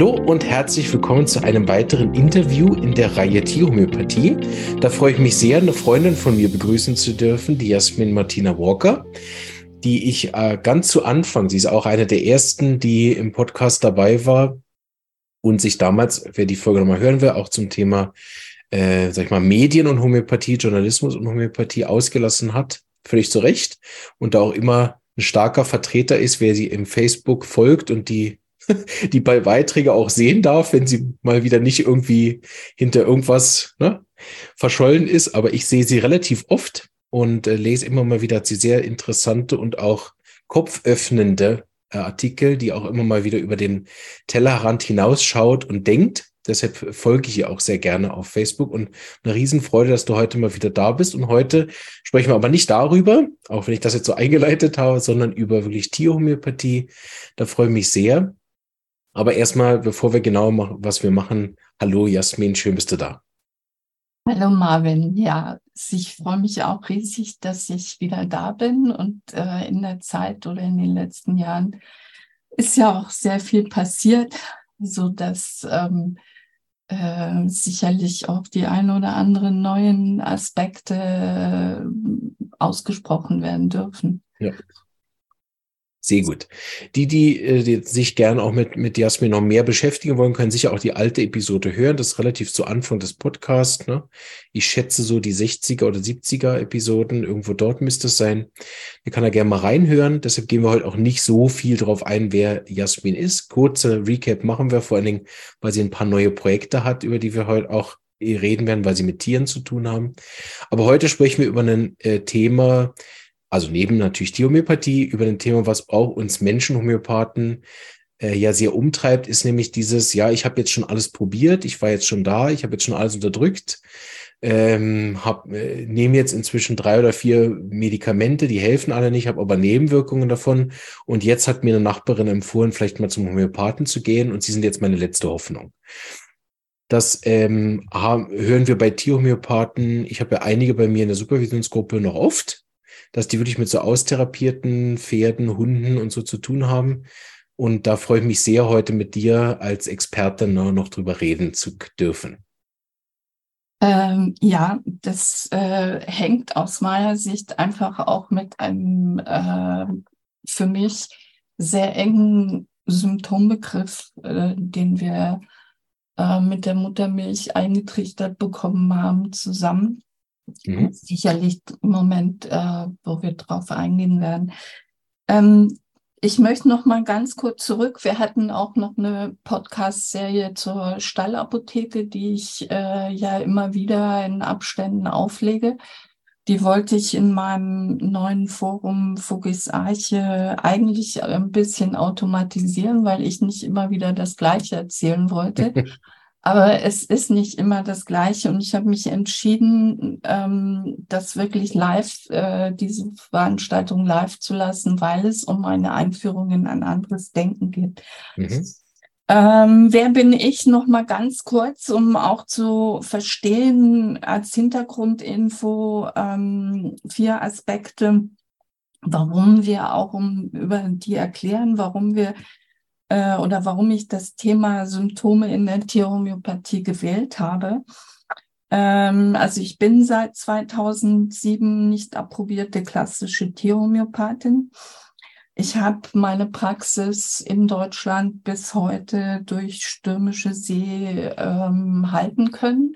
Hallo und herzlich willkommen zu einem weiteren Interview in der Reihe Tierhomöopathie. Da freue ich mich sehr, eine Freundin von mir begrüßen zu dürfen, die Jasmin Martina Walker, die ich äh, ganz zu Anfang, sie ist auch eine der ersten, die im Podcast dabei war und sich damals, wer die Folge nochmal hören will, auch zum Thema, äh, sag ich mal, Medien und Homöopathie, Journalismus und Homöopathie ausgelassen hat. Völlig zu Recht. Und da auch immer ein starker Vertreter ist, wer sie im Facebook folgt und die die Beiträge auch sehen darf, wenn sie mal wieder nicht irgendwie hinter irgendwas ne, verschollen ist. Aber ich sehe sie relativ oft und äh, lese immer mal wieder sie sehr interessante und auch kopföffnende äh, Artikel, die auch immer mal wieder über den Tellerrand hinausschaut und denkt. Deshalb folge ich ihr auch sehr gerne auf Facebook und eine Riesenfreude, dass du heute mal wieder da bist. Und heute sprechen wir aber nicht darüber, auch wenn ich das jetzt so eingeleitet habe, sondern über wirklich Tierhomöopathie. Da freue ich mich sehr. Aber erstmal, bevor wir genau machen, was wir machen, hallo Jasmin, schön bist du da. Hallo Marvin, ja, ich freue mich auch riesig, dass ich wieder da bin und äh, in der Zeit oder in den letzten Jahren ist ja auch sehr viel passiert, so dass ähm, äh, sicherlich auch die ein oder anderen neuen Aspekte äh, ausgesprochen werden dürfen. Ja. Sehr gut. Die, die, äh, die sich gern auch mit, mit Jasmin noch mehr beschäftigen wollen, können sicher auch die alte Episode hören. Das ist relativ zu Anfang des Podcasts. Ne? Ich schätze so die 60er oder 70er Episoden. Irgendwo dort müsste es sein. Da kann er gerne mal reinhören. Deshalb gehen wir heute auch nicht so viel drauf ein, wer Jasmin ist. Kurze Recap machen wir vor allen Dingen, weil sie ein paar neue Projekte hat, über die wir heute auch reden werden, weil sie mit Tieren zu tun haben. Aber heute sprechen wir über ein äh, Thema, also neben natürlich die Homöopathie, über ein Thema, was auch uns Menschenhomöopathen äh, ja sehr umtreibt, ist nämlich dieses, ja, ich habe jetzt schon alles probiert, ich war jetzt schon da, ich habe jetzt schon alles unterdrückt, ähm, hab, äh, nehme jetzt inzwischen drei oder vier Medikamente, die helfen alle nicht, habe aber Nebenwirkungen davon. Und jetzt hat mir eine Nachbarin empfohlen, vielleicht mal zum Homöopathen zu gehen und sie sind jetzt meine letzte Hoffnung. Das ähm, haben, hören wir bei Tierhomöopathen. Ich habe ja einige bei mir in der Supervisionsgruppe noch oft dass die wirklich mit so austherapierten Pferden, Hunden und so zu tun haben. Und da freue ich mich sehr, heute mit dir als Expertin noch drüber reden zu dürfen. Ähm, ja, das äh, hängt aus meiner Sicht einfach auch mit einem äh, für mich sehr engen Symptombegriff, äh, den wir äh, mit der Muttermilch eingetrichtert bekommen haben, zusammen. Mhm. Sicherlich im Moment, äh, wo wir drauf eingehen werden. Ähm, ich möchte noch mal ganz kurz zurück. Wir hatten auch noch eine Podcast-Serie zur Stallapotheke, die ich äh, ja immer wieder in Abständen auflege. Die wollte ich in meinem neuen Forum Fugis Arche eigentlich ein bisschen automatisieren, weil ich nicht immer wieder das Gleiche erzählen wollte. Aber es ist nicht immer das Gleiche und ich habe mich entschieden, ähm, das wirklich live, äh, diese Veranstaltung live zu lassen, weil es um eine Einführung in ein anderes Denken geht. Mhm. Ähm, wer bin ich? Noch mal ganz kurz, um auch zu verstehen als Hintergrundinfo ähm, vier Aspekte, warum wir auch um über die erklären, warum wir äh, oder warum ich das Thema Symptome in der Tierhomöopathie gewählt habe. Ähm, also ich bin seit 2007 nicht approbierte klassische Tierhomöopathin. Ich habe meine Praxis in Deutschland bis heute durch stürmische See ähm, halten können,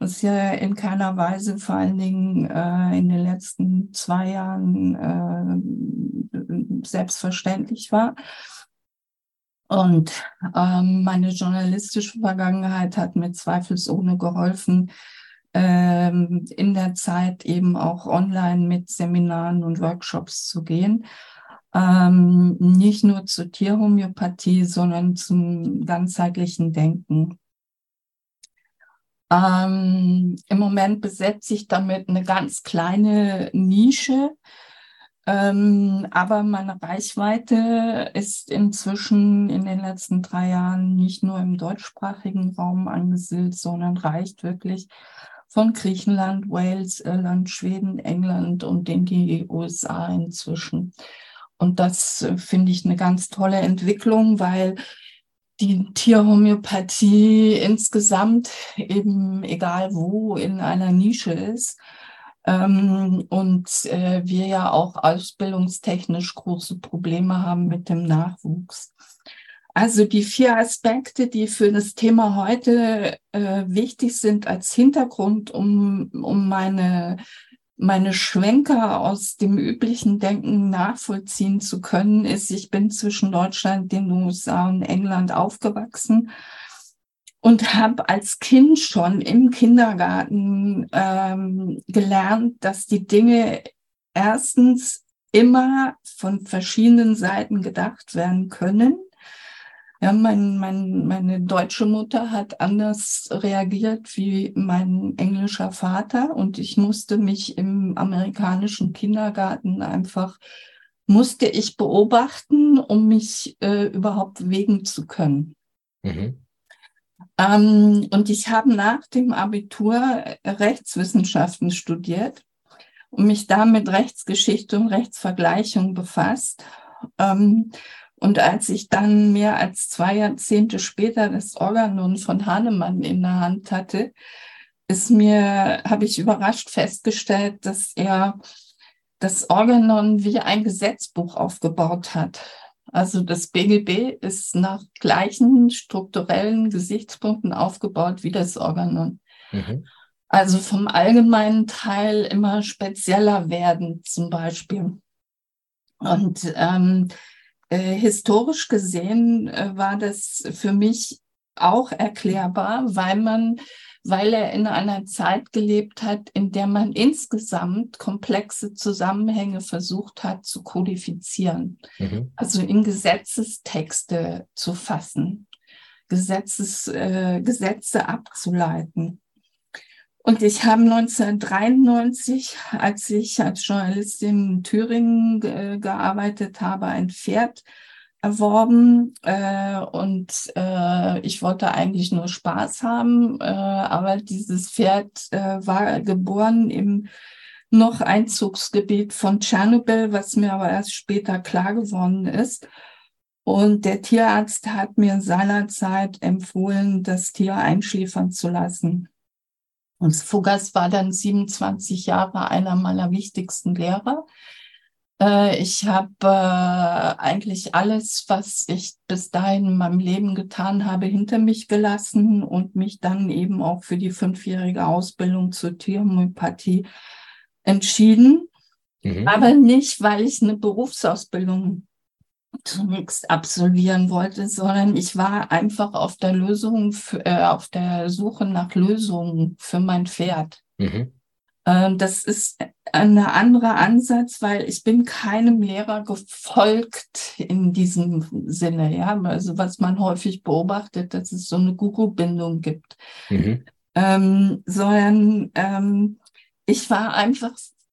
was ja in keiner Weise vor allen Dingen äh, in den letzten zwei Jahren äh, selbstverständlich war. Und ähm, meine journalistische Vergangenheit hat mir zweifelsohne geholfen, ähm, in der Zeit eben auch online mit Seminaren und Workshops zu gehen. Ähm, nicht nur zur Tierhomöopathie, sondern zum ganzheitlichen Denken. Ähm, Im Moment besetze ich damit eine ganz kleine Nische, ähm, aber meine Reichweite ist inzwischen in den letzten drei Jahren nicht nur im deutschsprachigen Raum angesiedelt, sondern reicht wirklich von Griechenland, Wales, Irland, Schweden, England und in die USA inzwischen. Und das äh, finde ich eine ganz tolle Entwicklung, weil die Tierhomöopathie insgesamt eben egal wo in einer Nische ist. Ähm, und äh, wir ja auch ausbildungstechnisch große Probleme haben mit dem Nachwuchs. Also die vier Aspekte, die für das Thema heute äh, wichtig sind als Hintergrund, um, um meine meine Schwenker aus dem üblichen Denken nachvollziehen zu können, ist, ich bin zwischen Deutschland, den USA und England aufgewachsen und habe als Kind schon im Kindergarten ähm, gelernt, dass die Dinge erstens immer von verschiedenen Seiten gedacht werden können ja, mein, mein, meine deutsche Mutter hat anders reagiert wie mein englischer Vater und ich musste mich im amerikanischen Kindergarten einfach, musste ich beobachten, um mich äh, überhaupt wegen zu können. Mhm. Ähm, und ich habe nach dem Abitur Rechtswissenschaften studiert und mich da mit Rechtsgeschichte und Rechtsvergleichung befasst. Ähm, und als ich dann mehr als zwei Jahrzehnte später das Organon von Hahnemann in der Hand hatte, ist mir, habe ich überrascht festgestellt, dass er das Organon wie ein Gesetzbuch aufgebaut hat. Also das BGB ist nach gleichen strukturellen Gesichtspunkten aufgebaut wie das Organon. Mhm. Also vom allgemeinen Teil immer spezieller werden zum Beispiel. Und ähm, äh, historisch gesehen äh, war das für mich auch erklärbar, weil man, weil er in einer Zeit gelebt hat, in der man insgesamt komplexe Zusammenhänge versucht hat zu kodifizieren, mhm. also in Gesetzestexte zu fassen, Gesetzes, äh, Gesetze abzuleiten. Und ich habe 1993, als ich als Journalistin in Thüringen ge gearbeitet habe, ein Pferd erworben äh, und äh, ich wollte eigentlich nur Spaß haben, äh, aber dieses Pferd äh, war geboren im noch Einzugsgebiet von Tschernobyl, was mir aber erst später klar geworden ist. Und der Tierarzt hat mir seinerzeit empfohlen, das Tier einschläfern zu lassen. Und Fugas war dann 27 Jahre einer meiner wichtigsten Lehrer. Äh, ich habe äh, eigentlich alles, was ich bis dahin in meinem Leben getan habe, hinter mich gelassen und mich dann eben auch für die fünfjährige Ausbildung zur Tierhomöopathie entschieden. Mhm. Aber nicht, weil ich eine Berufsausbildung zunächst absolvieren wollte, sondern ich war einfach auf der Lösung, für, äh, auf der Suche nach Lösungen für mein Pferd. Mhm. Äh, das ist ein anderer Ansatz, weil ich bin keinem Lehrer gefolgt in diesem Sinne, ja. Also was man häufig beobachtet, dass es so eine Guru-Bindung gibt. Mhm. Ähm, sondern ähm, ich war einfach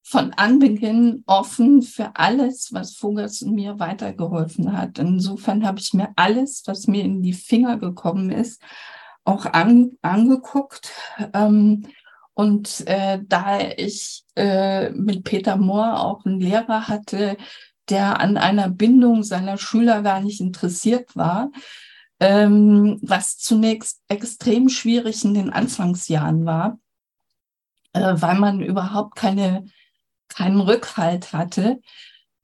von Anbeginn offen für alles, was Vogels mir weitergeholfen hat. Insofern habe ich mir alles, was mir in die Finger gekommen ist, auch an, angeguckt. Ähm, und äh, da ich äh, mit Peter Mohr auch einen Lehrer hatte, der an einer Bindung seiner Schüler gar nicht interessiert war, ähm, was zunächst extrem schwierig in den Anfangsjahren war, äh, weil man überhaupt keine keinen Rückhalt hatte,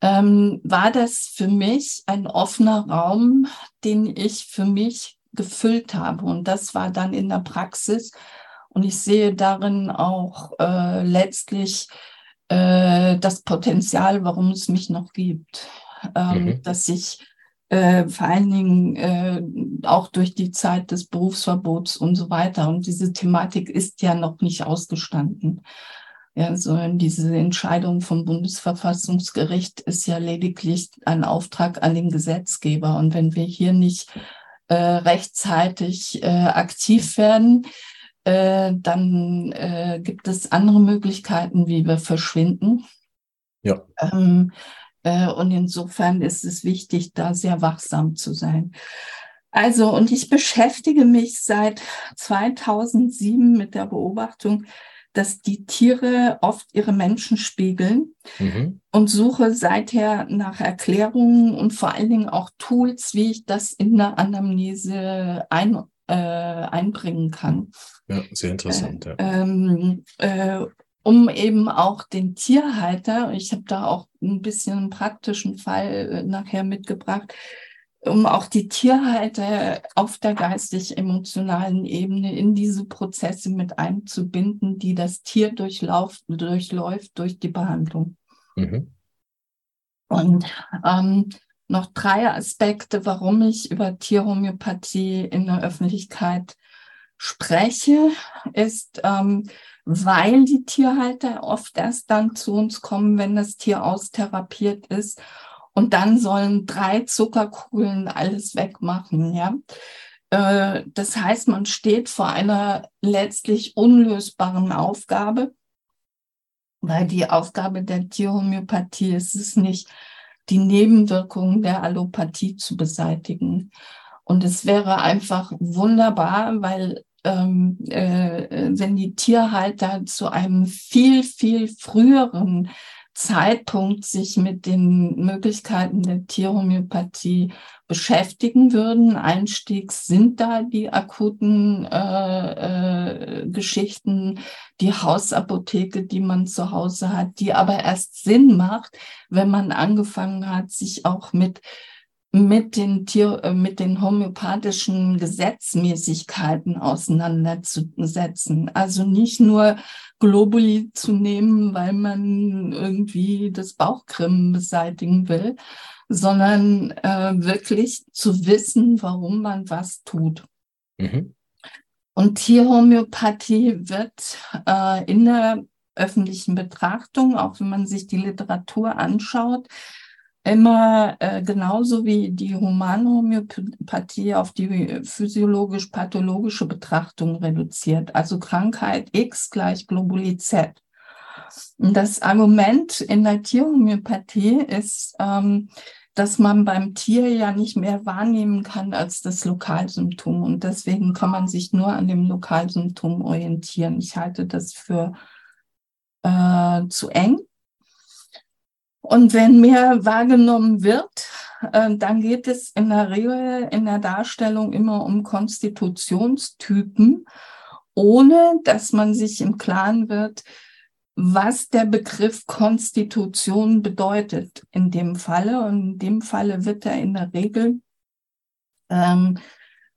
ähm, war das für mich ein offener Raum, den ich für mich gefüllt habe. Und das war dann in der Praxis. Und ich sehe darin auch äh, letztlich äh, das Potenzial, warum es mich noch gibt. Ähm, mhm. Dass ich äh, vor allen Dingen äh, auch durch die Zeit des Berufsverbots und so weiter. Und diese Thematik ist ja noch nicht ausgestanden. Ja, sondern diese Entscheidung vom Bundesverfassungsgericht ist ja lediglich ein Auftrag an den Gesetzgeber. Und wenn wir hier nicht äh, rechtzeitig äh, aktiv werden, äh, dann äh, gibt es andere Möglichkeiten, wie wir verschwinden. Ja. Ähm, äh, und insofern ist es wichtig, da sehr wachsam zu sein. Also, und ich beschäftige mich seit 2007 mit der Beobachtung, dass die Tiere oft ihre Menschen spiegeln mhm. und suche seither nach Erklärungen und vor allen Dingen auch Tools, wie ich das in der Anamnese ein, äh, einbringen kann. Ja, sehr interessant. Äh, ja. Ähm, äh, um eben auch den Tierhalter, ich habe da auch ein bisschen einen praktischen Fall äh, nachher mitgebracht, um auch die Tierhalter auf der geistig-emotionalen Ebene in diese Prozesse mit einzubinden, die das Tier durchlauft, durchläuft durch die Behandlung. Mhm. Und ähm, noch drei Aspekte, warum ich über Tierhomöopathie in der Öffentlichkeit spreche, ist, ähm, weil die Tierhalter oft erst dann zu uns kommen, wenn das Tier austherapiert ist und dann sollen drei Zuckerkugeln alles wegmachen, ja. Äh, das heißt, man steht vor einer letztlich unlösbaren Aufgabe, weil die Aufgabe der Tierhomöopathie ist es nicht, die Nebenwirkungen der Allopathie zu beseitigen. Und es wäre einfach wunderbar, weil ähm, äh, wenn die Tierhalter zu einem viel, viel früheren Zeitpunkt sich mit den Möglichkeiten der Tierhomöopathie beschäftigen würden. Einstiegs sind da die akuten äh, äh, Geschichten, die Hausapotheke, die man zu Hause hat, die aber erst Sinn macht, wenn man angefangen hat, sich auch mit mit den Tier, äh, mit den homöopathischen Gesetzmäßigkeiten auseinanderzusetzen. Also nicht nur Globuli zu nehmen, weil man irgendwie das Bauchkrimmen beseitigen will, sondern äh, wirklich zu wissen, warum man was tut. Mhm. Und Tierhomöopathie wird äh, in der öffentlichen Betrachtung, auch wenn man sich die Literatur anschaut, immer äh, genauso wie die Humanhomöopathie auf die physiologisch-pathologische Betrachtung reduziert. Also Krankheit X gleich Globuli Z. Das Argument in der Tierhomöopathie ist, ähm, dass man beim Tier ja nicht mehr wahrnehmen kann als das Lokalsymptom. Und deswegen kann man sich nur an dem Lokalsymptom orientieren. Ich halte das für äh, zu eng. Und wenn mehr wahrgenommen wird, äh, dann geht es in der Regel in der Darstellung immer um Konstitutionstypen, ohne dass man sich im Klaren wird, was der Begriff Konstitution bedeutet in dem Falle. Und in dem Falle wird er in der Regel ähm,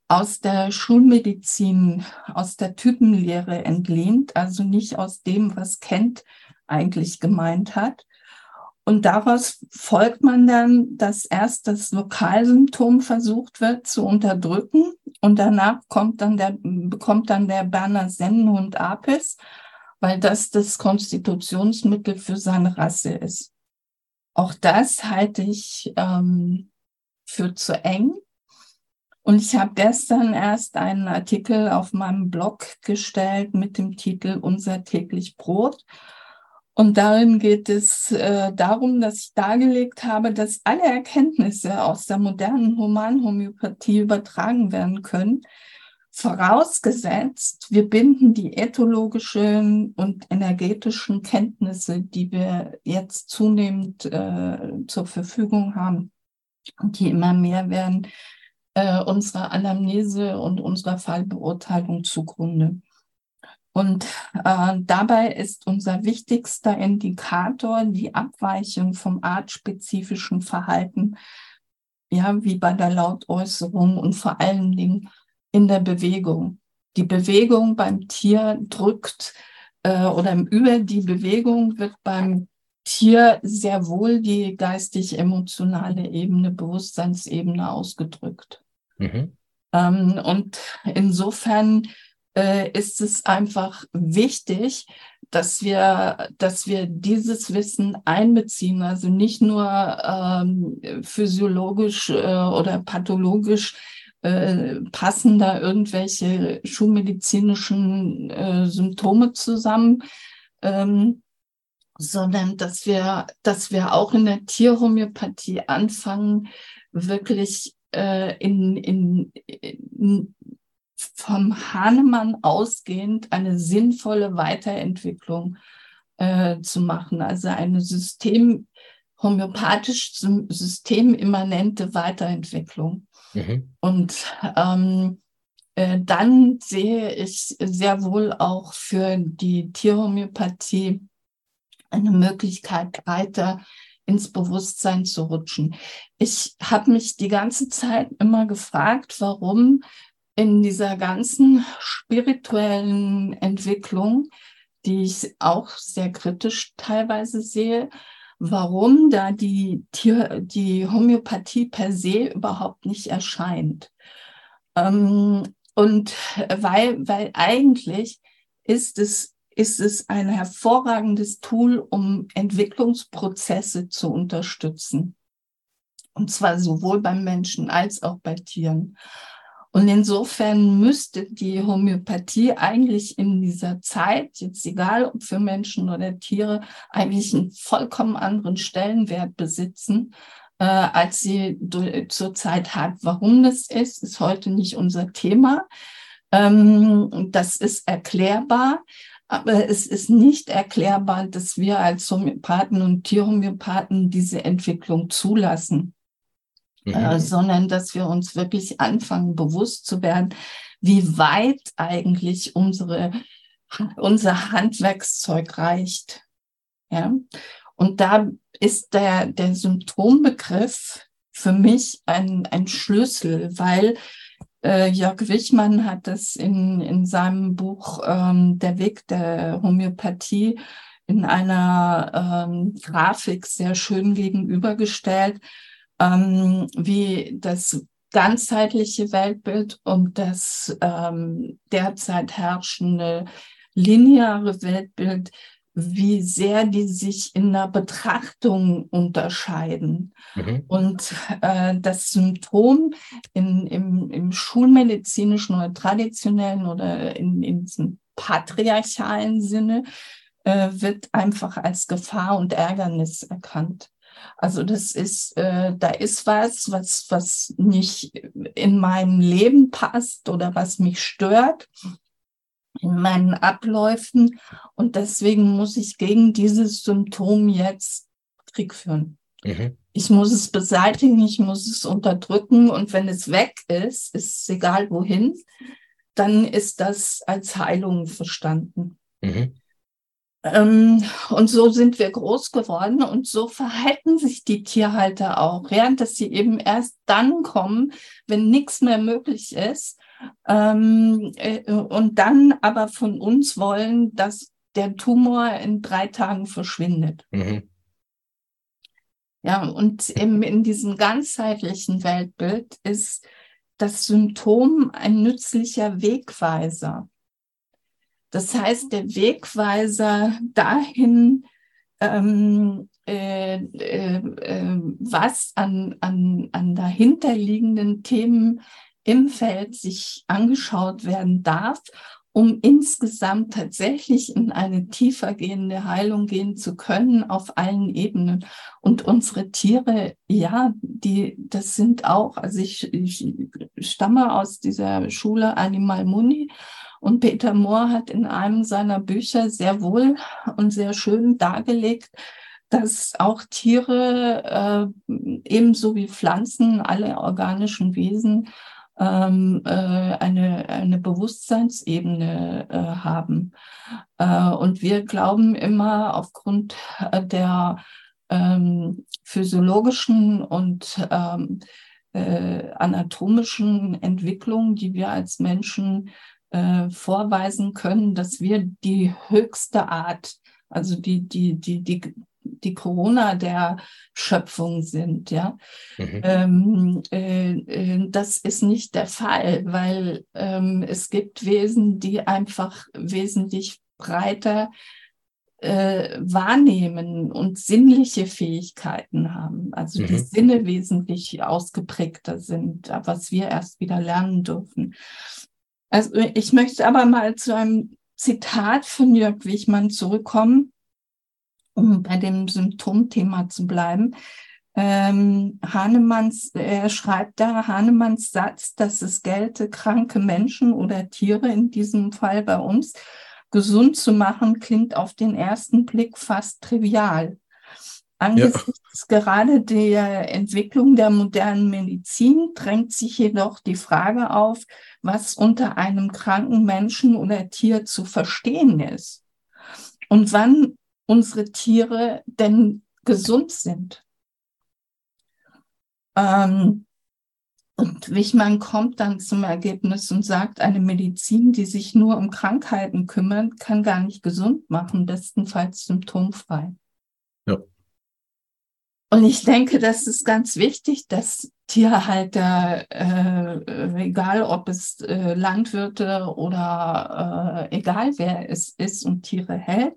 aus der Schulmedizin, aus der Typenlehre entlehnt, also nicht aus dem, was Kent eigentlich gemeint hat. Und daraus folgt man dann, dass erst das Lokalsymptom versucht wird zu unterdrücken und danach kommt dann der, bekommt dann der Berner Sennenhund Apis, weil das das Konstitutionsmittel für seine Rasse ist. Auch das halte ich ähm, für zu eng. Und ich habe gestern erst einen Artikel auf meinem Blog gestellt mit dem Titel Unser täglich Brot und darin geht es äh, darum, dass ich dargelegt habe, dass alle Erkenntnisse aus der modernen Humanhomöopathie übertragen werden können, vorausgesetzt, wir binden die ethologischen und energetischen Kenntnisse, die wir jetzt zunehmend äh, zur Verfügung haben und die immer mehr werden, äh, unserer Anamnese und unserer Fallbeurteilung zugrunde. Und äh, dabei ist unser wichtigster Indikator die Abweichung vom artspezifischen Verhalten, ja, wie bei der Lautäußerung und vor allen Dingen in der Bewegung. Die Bewegung beim Tier drückt äh, oder über die Bewegung wird beim Tier sehr wohl die geistig-emotionale Ebene, Bewusstseinsebene ausgedrückt. Mhm. Ähm, und insofern äh, ist es einfach wichtig, dass wir, dass wir dieses Wissen einbeziehen, also nicht nur ähm, physiologisch äh, oder pathologisch äh, passen da irgendwelche schulmedizinischen äh, Symptome zusammen, ähm, sondern dass wir, dass wir auch in der Tierhomöopathie anfangen, wirklich äh, in, in, in vom Hahnemann ausgehend eine sinnvolle Weiterentwicklung äh, zu machen, also eine System, homöopathisch systemimmanente Weiterentwicklung. Mhm. Und ähm, äh, dann sehe ich sehr wohl auch für die Tierhomöopathie eine Möglichkeit, weiter ins Bewusstsein zu rutschen. Ich habe mich die ganze Zeit immer gefragt, warum in dieser ganzen spirituellen Entwicklung, die ich auch sehr kritisch teilweise sehe, warum da die, die Homöopathie per se überhaupt nicht erscheint. Ähm, und weil, weil eigentlich ist es, ist es ein hervorragendes Tool, um Entwicklungsprozesse zu unterstützen. Und zwar sowohl beim Menschen als auch bei Tieren. Und insofern müsste die Homöopathie eigentlich in dieser Zeit, jetzt egal ob für Menschen oder Tiere, eigentlich einen vollkommen anderen Stellenwert besitzen, äh, als sie zurzeit hat. Warum das ist, ist heute nicht unser Thema. Ähm, das ist erklärbar. Aber es ist nicht erklärbar, dass wir als Homöopathen und Tierhomöopathen diese Entwicklung zulassen mhm. äh, sondern dass wir uns wirklich anfangen, bewusst zu werden, wie weit eigentlich unsere, unser Handwerkszeug reicht. Ja? Und da ist der, der Symptombegriff für mich ein, ein Schlüssel, weil äh, Jörg Wichmann hat das in, in seinem Buch ähm, Der Weg der Homöopathie in einer ähm, Grafik sehr schön gegenübergestellt ähm, wie das ganzheitliche Weltbild und das ähm, derzeit herrschende lineare Weltbild, wie sehr die sich in der Betrachtung unterscheiden. Mhm. Und äh, das Symptom in, im, im schulmedizinischen oder traditionellen oder in, in diesem patriarchalen Sinne äh, wird einfach als Gefahr und Ärgernis erkannt. Also das ist, äh, da ist was, was, was nicht in mein Leben passt oder was mich stört in meinen Abläufen. Und deswegen muss ich gegen dieses Symptom jetzt Krieg führen. Mhm. Ich muss es beseitigen, ich muss es unterdrücken. Und wenn es weg ist, ist es egal wohin, dann ist das als Heilung verstanden. Mhm. Ähm, und so sind wir groß geworden und so verhalten sich die Tierhalter auch, ja, dass sie eben erst dann kommen, wenn nichts mehr möglich ist ähm, äh, und dann aber von uns wollen, dass der Tumor in drei Tagen verschwindet. Mhm. Ja, und im, in diesem ganzheitlichen Weltbild ist das Symptom ein nützlicher Wegweiser. Das heißt, der Wegweiser dahin, ähm, äh, äh, äh, was an, an, an dahinterliegenden Themen im Feld sich angeschaut werden darf, um insgesamt tatsächlich in eine tiefer gehende Heilung gehen zu können auf allen Ebenen. Und unsere Tiere, ja, die, das sind auch, also ich, ich stamme aus dieser Schule Animal Muni und Peter Mohr hat in einem seiner Bücher sehr wohl und sehr schön dargelegt, dass auch Tiere äh, ebenso wie Pflanzen, alle organischen Wesen ähm, äh, eine, eine Bewusstseinsebene äh, haben. Äh, und wir glauben immer aufgrund äh, der ähm, physiologischen und ähm, äh, anatomischen Entwicklung, die wir als Menschen äh, vorweisen können, dass wir die höchste Art, also die, die, die, die, die Corona der Schöpfung sind, ja. Mhm. Ähm, äh, äh, das ist nicht der Fall, weil ähm, es gibt Wesen, die einfach wesentlich breiter äh, wahrnehmen und sinnliche Fähigkeiten haben, also mhm. die Sinne wesentlich ausgeprägter sind, was wir erst wieder lernen dürfen. Also ich möchte aber mal zu einem Zitat von Jörg Wichmann zurückkommen, um bei dem Symptomthema zu bleiben. ähm, Hahnemanns, er schreibt da Hahnemanns Satz, dass es gelte, kranke Menschen oder Tiere, in diesem Fall bei uns, gesund zu machen, klingt auf den ersten Blick fast trivial. Angesichts ja. gerade der Entwicklung der modernen Medizin drängt sich jedoch die Frage auf, was unter einem kranken Menschen oder Tier zu verstehen ist und wann unsere Tiere denn gesund sind. Ähm, und Wichmann kommt dann zum Ergebnis und sagt, eine Medizin, die sich nur um Krankheiten kümmert, kann gar nicht gesund machen, bestenfalls symptomfrei. Ja. Und ich denke, das ist ganz wichtig, dass Tierhalter, äh, egal ob es äh, Landwirte oder äh, egal wer es ist und Tiere hält,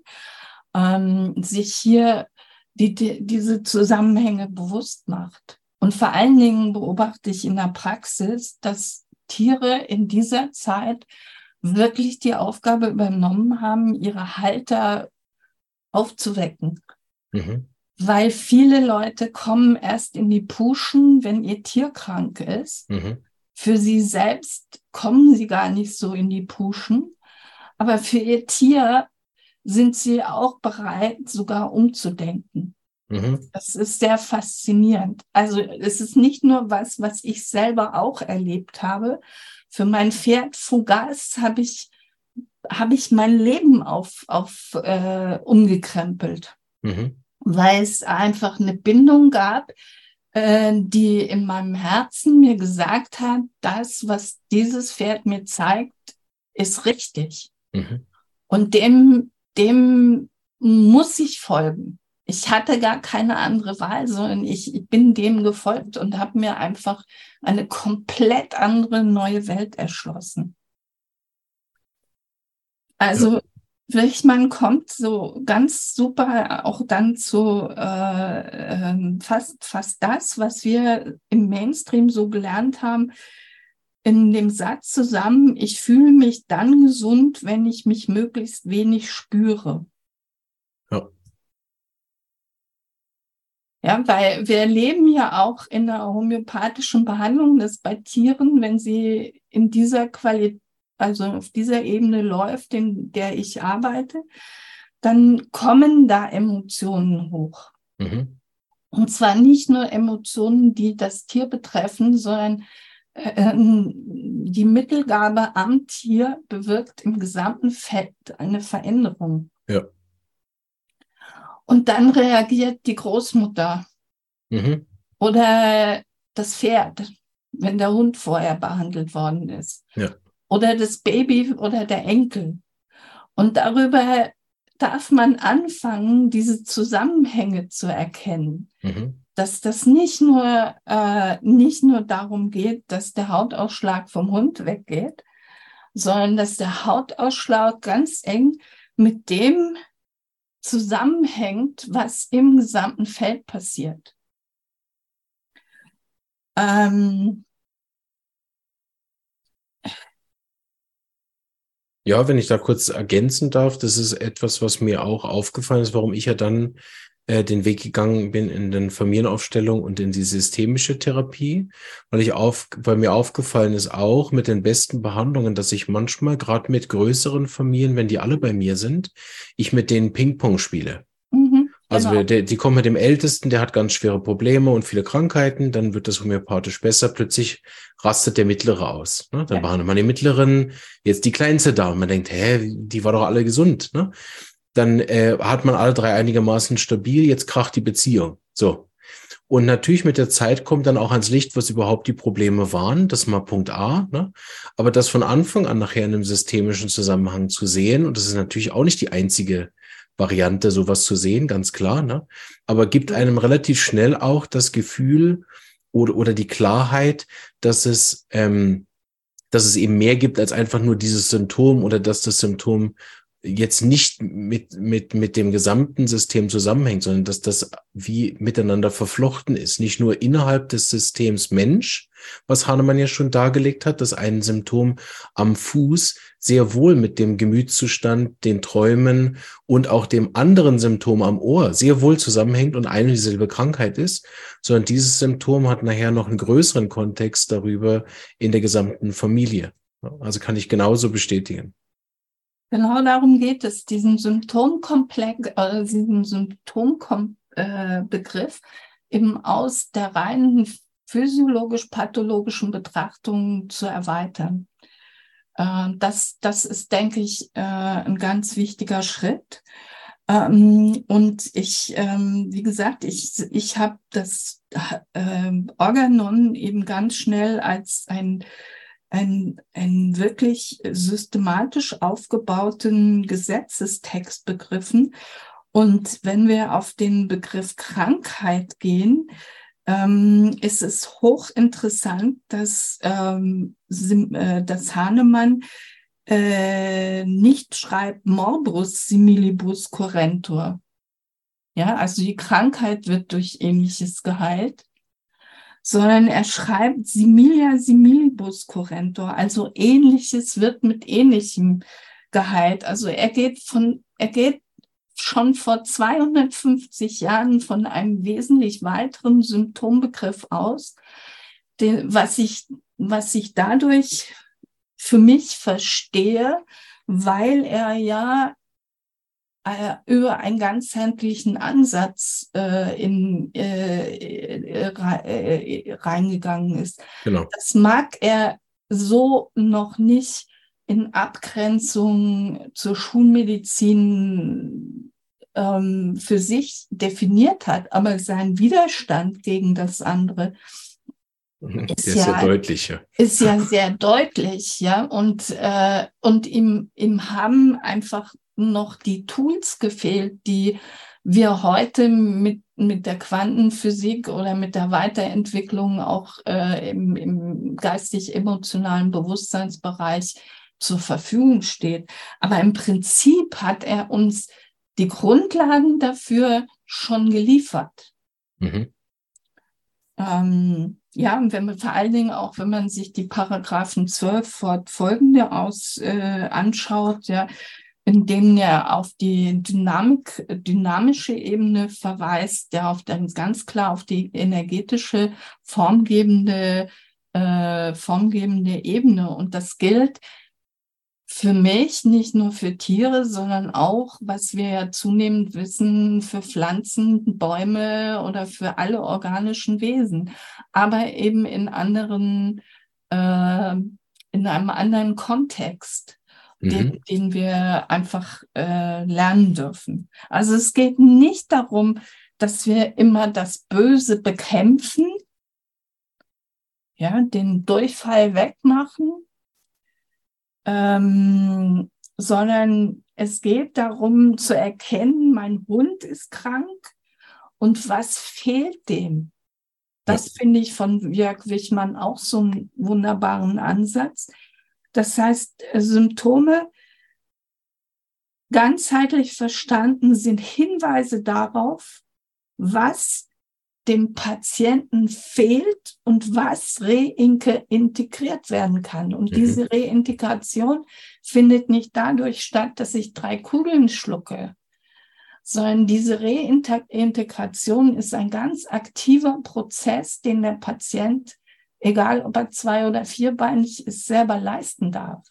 ähm, sich hier die, die, diese Zusammenhänge bewusst macht. Und vor allen Dingen beobachte ich in der Praxis, dass Tiere in dieser Zeit wirklich die Aufgabe übernommen haben, ihre Halter aufzuwecken. Mhm. Weil viele Leute kommen erst in die Puschen, wenn ihr Tier krank ist. Mhm. Für sie selbst kommen sie gar nicht so in die Puschen. Aber für ihr Tier sind sie auch bereit, sogar umzudenken. Mhm. Das ist sehr faszinierend. Also es ist nicht nur was, was ich selber auch erlebt habe. Für mein Pferd Fugas habe ich, habe ich mein Leben auf, auf äh, umgekrempelt, mhm. Weil es einfach eine Bindung gab, äh, die in meinem Herzen mir gesagt hat, das, was dieses Pferd mir zeigt, ist richtig. Mhm. Und dem, dem muss ich folgen ich hatte gar keine andere Wahl, sondern ich, ich bin dem gefolgt und habe mir einfach eine komplett andere neue Welt erschlossen. Also Wichmann kommt so ganz super auch dann zu äh, ähm, fast, fast das, was wir im Mainstream so gelernt haben, in dem Satz zusammen, ich fühle mich dann gesund, wenn ich mich möglichst wenig spüre. Ja, weil wir erleben ja auch in der homöopathischen Behandlung, dass bei Tieren, wenn sie in dieser Qualität, also auf dieser Ebene läuft, in der ich arbeite, dann kommen da Emotionen hoch. Mhm. Und zwar nicht nur Emotionen, die das Tier betreffen, sondern äh, die Mittelgabe am Tier bewirkt im gesamten Feld eine Veränderung. Ja. Und dann reagiert die Großmutter mhm. oder das Pferd, wenn der Hund vorher behandelt worden ist. Ja. Oder das Baby oder der Enkel. Und darüber darf man anfangen, diese Zusammenhänge zu erkennen. Mhm. Dass das nicht nur, äh, nicht nur darum geht, dass der Hautausschlag vom Hund weggeht, sondern dass der Hautausschlag ganz eng mit dem zusammenhängt, was im gesamten Feld passiert. Ähm ja, wenn ich da kurz ergänzen darf, das ist etwas, was mir auch aufgefallen ist, warum ich ja dann äh, den Weg gegangen bin in den Familienaufstellung und in die systemische Therapie, weil ich auf, weil mir aufgefallen ist auch mit den besten Behandlungen, dass ich manchmal gerade mit größeren Familien, wenn die alle bei mir sind, ich mit denen Ping-Pong spiele. Also genau. die, die kommen mit dem Ältesten, der hat ganz schwere Probleme und viele Krankheiten, dann wird das homöopathisch besser. Plötzlich rastet der Mittlere aus. Ne? Dann ja. behandelt man den Mittleren, jetzt die Kleinste da und man denkt, hä, die war doch alle gesund. Ne? dann äh, hat man alle drei einigermaßen stabil, jetzt kracht die Beziehung. So. Und natürlich mit der Zeit kommt dann auch ans Licht, was überhaupt die Probleme waren. Das ist mal Punkt A. Ne? Aber das von Anfang an nachher in einem systemischen Zusammenhang zu sehen, und das ist natürlich auch nicht die einzige Variante, sowas zu sehen, ganz klar. Ne? Aber gibt einem relativ schnell auch das Gefühl oder, oder die Klarheit, dass es, ähm, dass es eben mehr gibt als einfach nur dieses Symptom oder dass das Symptom jetzt nicht mit, mit, mit dem gesamten System zusammenhängt, sondern dass das wie miteinander verflochten ist. Nicht nur innerhalb des Systems Mensch, was Hahnemann ja schon dargelegt hat, dass ein Symptom am Fuß sehr wohl mit dem Gemütszustand, den Träumen und auch dem anderen Symptom am Ohr sehr wohl zusammenhängt und eine dieselbe Krankheit ist, sondern dieses Symptom hat nachher noch einen größeren Kontext darüber in der gesamten Familie. Also kann ich genauso bestätigen. Genau darum geht es, diesen Symptomkomplex, äh, diesen Symptombegriff äh, eben aus der reinen physiologisch-pathologischen Betrachtung zu erweitern. Äh, das, das ist, denke ich, äh, ein ganz wichtiger Schritt. Ähm, und ich, ähm, wie gesagt, ich, ich habe das äh, Organon eben ganz schnell als ein ein, einen wirklich systematisch aufgebauten Gesetzestext begriffen. Und wenn wir auf den Begriff Krankheit gehen, ähm, ist es hochinteressant, dass, ähm, äh, dass Hahnemann äh, nicht schreibt Morbus similibus currentur. Ja, also die Krankheit wird durch ähnliches geheilt, sondern er schreibt similia similibus currentor, also ähnliches wird mit ähnlichem geheilt. Also er geht von, er geht schon vor 250 Jahren von einem wesentlich weiteren Symptombegriff aus, den, was ich, was ich dadurch für mich verstehe, weil er ja äh, über einen ganzheitlichen Ansatz äh, in, äh, äh, äh, reingegangen ist. Genau. Das mag er so noch nicht in Abgrenzung zur Schulmedizin ähm, für sich definiert hat, aber sein Widerstand gegen das andere ist, ist ja, deutlich. Ja. Ist ja sehr deutlich, ja. Und, äh, und ihm, ihm haben einfach noch die Tools gefehlt, die wir heute mit, mit der Quantenphysik oder mit der Weiterentwicklung auch äh, im, im geistig-emotionalen Bewusstseinsbereich zur Verfügung steht. Aber im Prinzip hat er uns die Grundlagen dafür schon geliefert. Mhm. Ähm, ja, und wenn man vor allen Dingen auch, wenn man sich die Paragraphen 12 fortfolgende aus äh, anschaut, ja, in denen er auf die Dynamik, dynamische Ebene verweist, der auf dann ganz klar auf die energetische, formgebende, äh, formgebende Ebene. Und das gilt für mich nicht nur für Tiere, sondern auch, was wir ja zunehmend wissen, für Pflanzen, Bäume oder für alle organischen Wesen, aber eben in anderen, äh, in einem anderen Kontext den, mhm. den wir einfach äh, lernen dürfen. Also es geht nicht darum, dass wir immer das Böse bekämpfen, ja, den Durchfall wegmachen, ähm, sondern es geht darum zu erkennen, mein Hund ist krank und was fehlt dem? Das ja. finde ich von Jörg Wichmann auch so einen wunderbaren Ansatz. Das heißt, Symptome ganzheitlich verstanden sind Hinweise darauf, was dem Patienten fehlt und was reintegriert werden kann. Und mhm. diese Reintegration findet nicht dadurch statt, dass ich drei Kugeln schlucke, sondern diese Reintegration ist ein ganz aktiver Prozess, den der Patient egal ob er zwei- oder vierbeinig ist, selber leisten darf.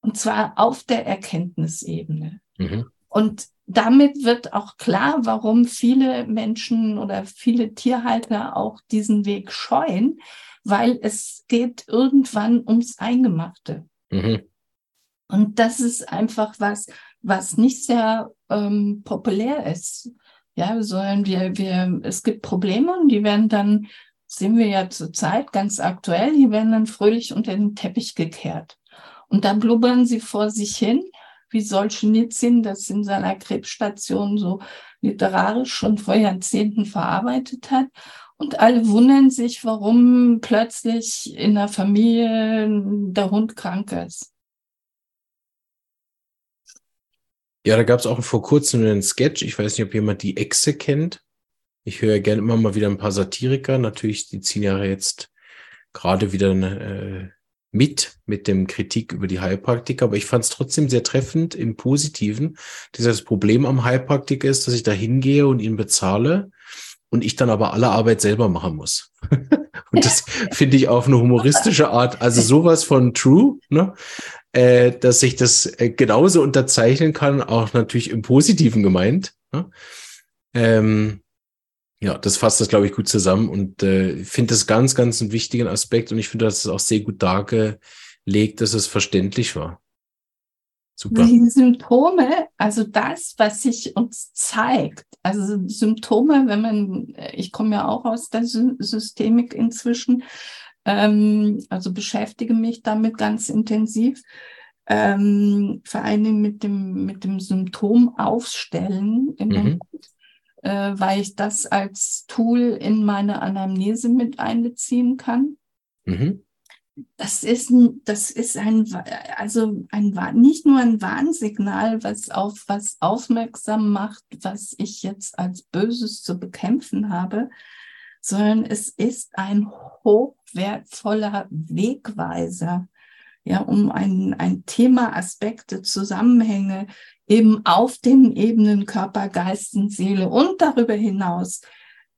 Und zwar auf der Erkenntnisebene. Mhm. Und damit wird auch klar, warum viele Menschen oder viele Tierhalter auch diesen Weg scheuen, weil es geht irgendwann ums Eingemachte. Mhm. Und das ist einfach was, was nicht sehr ähm, populär ist. Ja, sondern wir, wir, es gibt Probleme und die werden dann sehen wir ja zurzeit ganz aktuell, die werden dann fröhlich unter den Teppich gekehrt. Und dann blubbern sie vor sich hin, wie Solzhenitsyn das in seiner Krebsstation so literarisch schon vor Jahrzehnten verarbeitet hat. Und alle wundern sich, warum plötzlich in der Familie der Hund krank ist. Ja, da gab es auch vor kurzem einen Sketch. Ich weiß nicht, ob jemand die Echse kennt. Ich höre gerne immer mal wieder ein paar Satiriker. Natürlich, die ziehen ja jetzt gerade wieder äh, mit, mit dem Kritik über die Heilpraktiker. Aber ich fand es trotzdem sehr treffend im Positiven. Dieses Problem am Heilpraktiker ist, dass ich da hingehe und ihn bezahle und ich dann aber alle Arbeit selber machen muss. und das finde ich auf eine humoristische Art, also sowas von true, ne? äh, dass ich das äh, genauso unterzeichnen kann, auch natürlich im Positiven gemeint. Ne? Ähm, ja, das fasst das, glaube ich, gut zusammen und äh, finde das ganz, ganz einen wichtigen Aspekt und ich finde, dass es auch sehr gut dargelegt, dass es verständlich war. Super. Die Symptome, also das, was sich uns zeigt, also Symptome, wenn man, ich komme ja auch aus der Systemik inzwischen, ähm, also beschäftige mich damit ganz intensiv. Ähm, vor allen Dingen mit dem, mit dem Symptom aufstellen, im mhm. Äh, weil ich das als Tool in meine Anamnese mit einbeziehen kann. Mhm. Das ist, das ist ein, also ein, nicht nur ein Warnsignal, was auf was aufmerksam macht, was ich jetzt als Böses zu bekämpfen habe, sondern es ist ein hochwertvoller Wegweiser, ja, um ein, ein Thema, Aspekte, Zusammenhänge eben auf den Ebenen Körper, Geist und Seele und darüber hinaus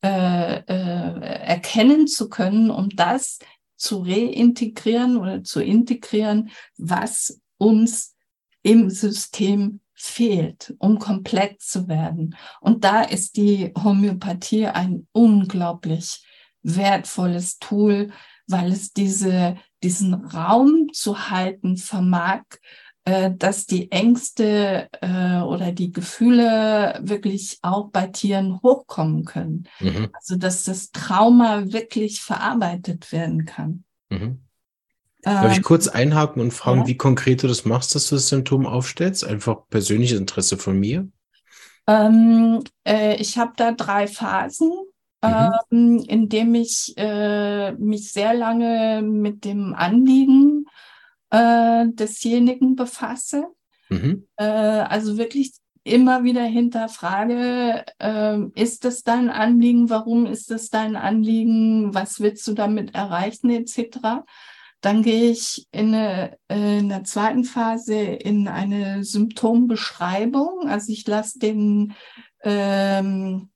äh, äh, erkennen zu können, um das zu reintegrieren oder zu integrieren, was uns im System fehlt, um komplett zu werden. Und da ist die Homöopathie ein unglaublich wertvolles Tool, weil es diese, diesen Raum zu halten vermag, äh, dass die Ängste äh, oder die Gefühle wirklich auch bei Tieren hochkommen können. Mhm. Also dass das Trauma wirklich verarbeitet werden kann. Mhm. Darf ich ähm, kurz einhaken und fragen, ja. wie konkret du das machst, dass du das Symptom aufstellst? Einfach persönliches Interesse von mir? Ähm, äh, ich habe da drei Phasen, mhm. ähm, in dem ich äh, mich sehr lange mit dem Anliegen äh, desjenigen befasse. Mhm. Äh, also wirklich immer wieder hinterfrage, äh, ist das dein Anliegen, warum ist das dein Anliegen, was willst du damit erreichen, etc. Dann gehe ich in, eine, äh, in der zweiten Phase in eine Symptombeschreibung. Also ich lasse den, ähm,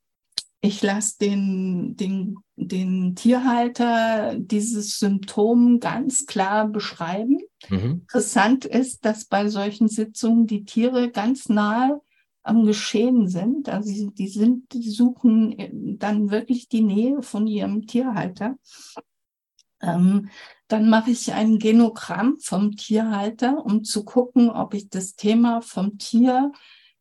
ich lasse den, den, den Tierhalter dieses Symptom ganz klar beschreiben. Mhm. Interessant ist, dass bei solchen Sitzungen die Tiere ganz nahe am Geschehen sind. Also die sind, die suchen dann wirklich die Nähe von ihrem Tierhalter. Ähm, dann mache ich ein Genogramm vom Tierhalter, um zu gucken, ob ich das Thema vom Tier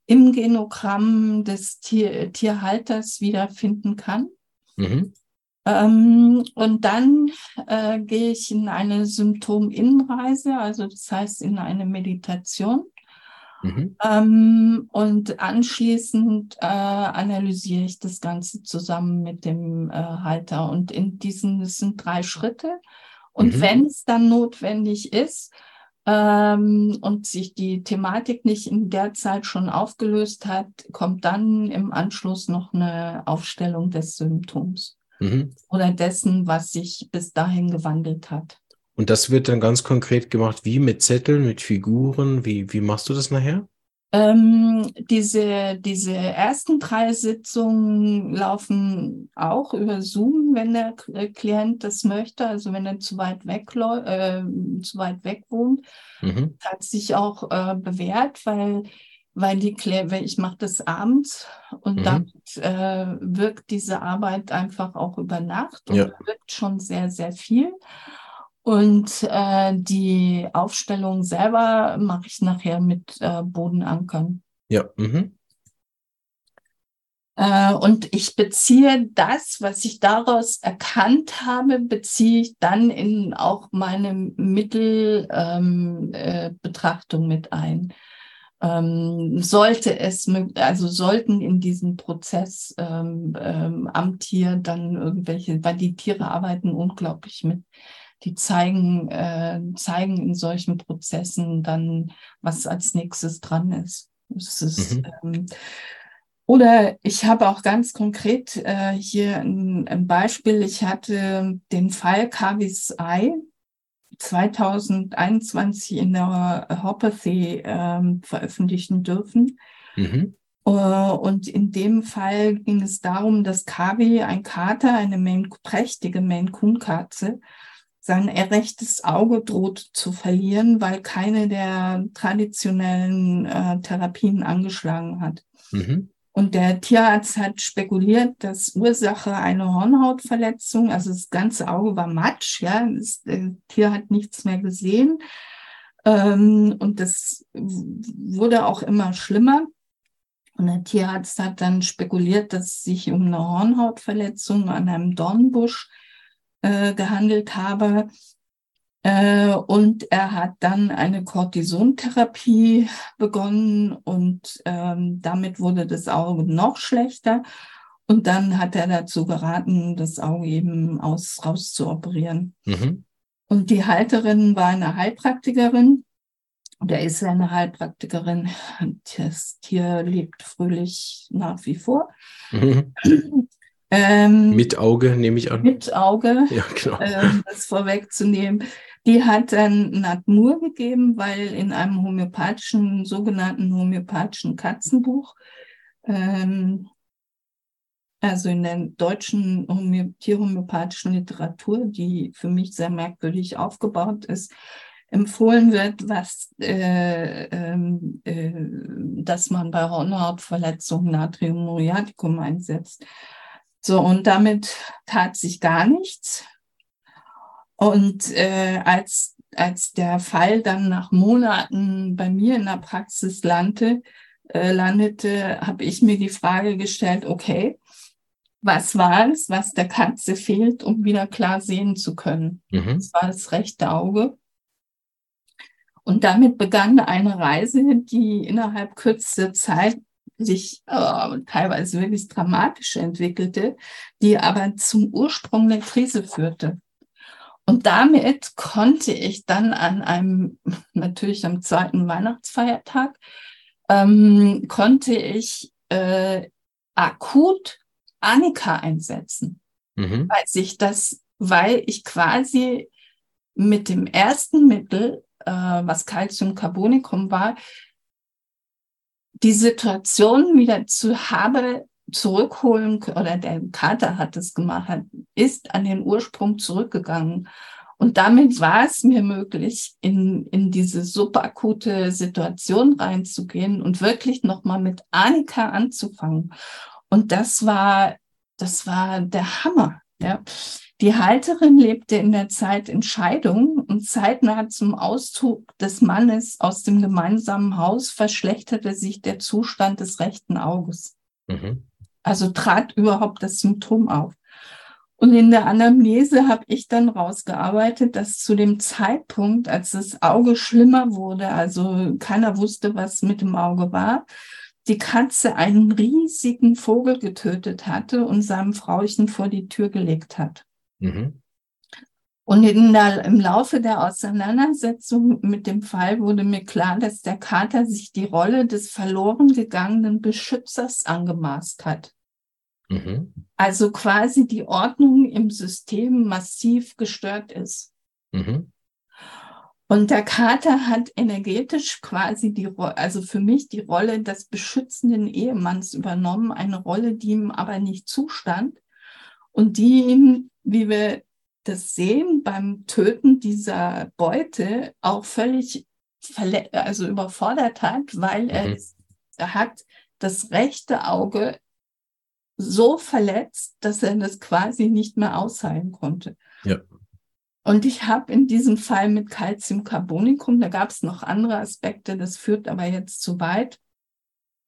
im Genogramm des Tier Tierhalters wiederfinden kann. Mhm. Ähm, und dann äh, gehe ich in eine Symptominnenreise, also das heißt in eine Meditation. Mhm. Ähm, und anschließend äh, analysiere ich das Ganze zusammen mit dem äh, Halter. Und in diesen, das sind drei Schritte. Und mhm. wenn es dann notwendig ist ähm, und sich die Thematik nicht in der Zeit schon aufgelöst hat, kommt dann im Anschluss noch eine Aufstellung des Symptoms mhm. oder dessen, was sich bis dahin gewandelt hat. Und das wird dann ganz konkret gemacht, wie mit Zetteln, mit Figuren? Wie, wie machst du das nachher? Ähm, diese, diese ersten drei Sitzungen laufen auch über Zoom, wenn der äh, Klient das möchte, also wenn er zu weit weg, äh, zu weit weg wohnt. Mhm. Hat sich auch äh, bewährt, weil, weil die weil ich mache das abends und mhm. damit äh, wirkt diese Arbeit einfach auch über Nacht und ja. wirkt schon sehr, sehr viel. Und äh, die Aufstellung selber mache ich nachher mit äh, Bodenankern. Ja. Mhm. Äh, und ich beziehe das, was ich daraus erkannt habe, beziehe ich dann in auch meine Mittelbetrachtung ähm, äh, mit ein. Ähm, sollte es, also sollten in diesem Prozess ähm, ähm, am Tier dann irgendwelche, weil die Tiere arbeiten unglaublich mit die zeigen, äh, zeigen in solchen Prozessen dann, was als nächstes dran ist. Ist, mhm. ähm, oder ich habe auch ganz konkret äh, hier ein, ein, Beispiel. Ich hatte den Fall Kavis Ei 2021 in der Hopathy ähm, veröffentlichen dürfen. Mhm. Uh, und in dem Fall ging es darum, dass Kavi, ein Kater, eine Maine, prächtige Maine-Coon-Katze, sein rechtes Auge droht zu verlieren, weil keine der traditionellen äh, Therapien angeschlagen hat. Mhm. Und der Tierarzt hat spekuliert, dass Ursache eine Hornhautverletzung, also das ganze Auge war matsch, ja, das äh, Tier hat nichts mehr gesehen. Ähm, und das wurde auch immer schlimmer. Und der Tierarzt hat dann spekuliert, dass es sich um eine Hornhautverletzung an einem Dornbusch äh, gehandelt habe. Äh, und er hat dann eine Cortisontherapie begonnen und ähm, damit wurde das Auge noch schlechter. Und dann hat er dazu geraten, das Auge eben aus, rauszuoperieren. Mhm. Und die Halterin war eine Heilpraktikerin. Der ist eine Heilpraktikerin. Das Tier lebt fröhlich nach wie vor. Mhm. Ähm, mit Auge, nehme ich an. Mit Auge, ja, genau. ähm, das vorwegzunehmen. Die hat dann Natmur gegeben, weil in einem homöopathischen, sogenannten homöopathischen Katzenbuch, ähm, also in der deutschen Homö tierhomöopathischen Literatur, die für mich sehr merkwürdig aufgebaut ist, empfohlen wird, was, äh, ähm, äh, dass man bei Hornhautverletzungen Natrium muriaticum einsetzt. So, und damit tat sich gar nichts. Und äh, als, als der Fall dann nach Monaten bei mir in der Praxis landete, äh, landete, habe ich mir die Frage gestellt, okay, was war es, was der Katze fehlt, um wieder klar sehen zu können? Mhm. Das war das rechte Auge. Und damit begann eine Reise, die innerhalb kürzester Zeit sich äh, teilweise wirklich dramatisch entwickelte, die aber zum Ursprung der Krise führte. Und damit konnte ich dann an einem, natürlich am zweiten Weihnachtsfeiertag, ähm, konnte ich äh, akut Annika einsetzen, mhm. weil sich das, weil ich quasi mit dem ersten Mittel, äh, was Calciumcarbonicum war, die Situation wieder zu habe zurückholen oder der Kater hat es gemacht, ist an den Ursprung zurückgegangen. Und damit war es mir möglich, in, in diese subakute Situation reinzugehen und wirklich nochmal mit Annika anzufangen. Und das war, das war der Hammer. Ja. Die Halterin lebte in der Zeit in Scheidung und zeitnah zum Auszug des Mannes aus dem gemeinsamen Haus verschlechterte sich der Zustand des rechten Auges. Mhm. Also trat überhaupt das Symptom auf. Und in der Anamnese habe ich dann rausgearbeitet, dass zu dem Zeitpunkt, als das Auge schlimmer wurde, also keiner wusste, was mit dem Auge war, die Katze einen riesigen Vogel getötet hatte und seinem Frauchen vor die Tür gelegt hat. Mhm. Und der, im Laufe der Auseinandersetzung mit dem Fall wurde mir klar, dass der Kater sich die Rolle des verloren gegangenen Beschützers angemaßt hat. Mhm. Also quasi die Ordnung im System massiv gestört ist. Mhm. Und der Kater hat energetisch quasi die, also für mich die Rolle des beschützenden Ehemanns übernommen, eine Rolle, die ihm aber nicht zustand und die ihm wie wir das sehen beim Töten dieser Beute, auch völlig also überfordert hat, weil mhm. er, er hat das rechte Auge so verletzt, dass er das quasi nicht mehr ausheilen konnte. Ja. Und ich habe in diesem Fall mit Calciumcarbonicum, da gab es noch andere Aspekte, das führt aber jetzt zu weit.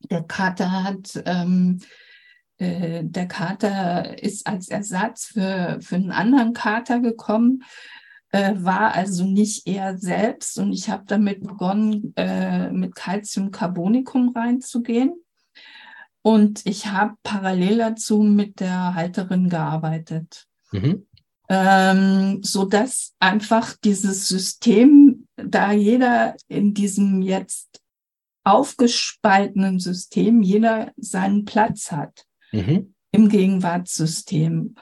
Der Kater hat ähm, äh, der Kater ist als Ersatz für, für einen anderen Kater gekommen, äh, war also nicht er selbst. Und ich habe damit begonnen, äh, mit Calciumcarbonicum reinzugehen. Und ich habe parallel dazu mit der Halterin gearbeitet. Mhm. Ähm, so dass einfach dieses System, da jeder in diesem jetzt aufgespaltenen System jeder seinen Platz hat mhm. im Gegenwartssystem.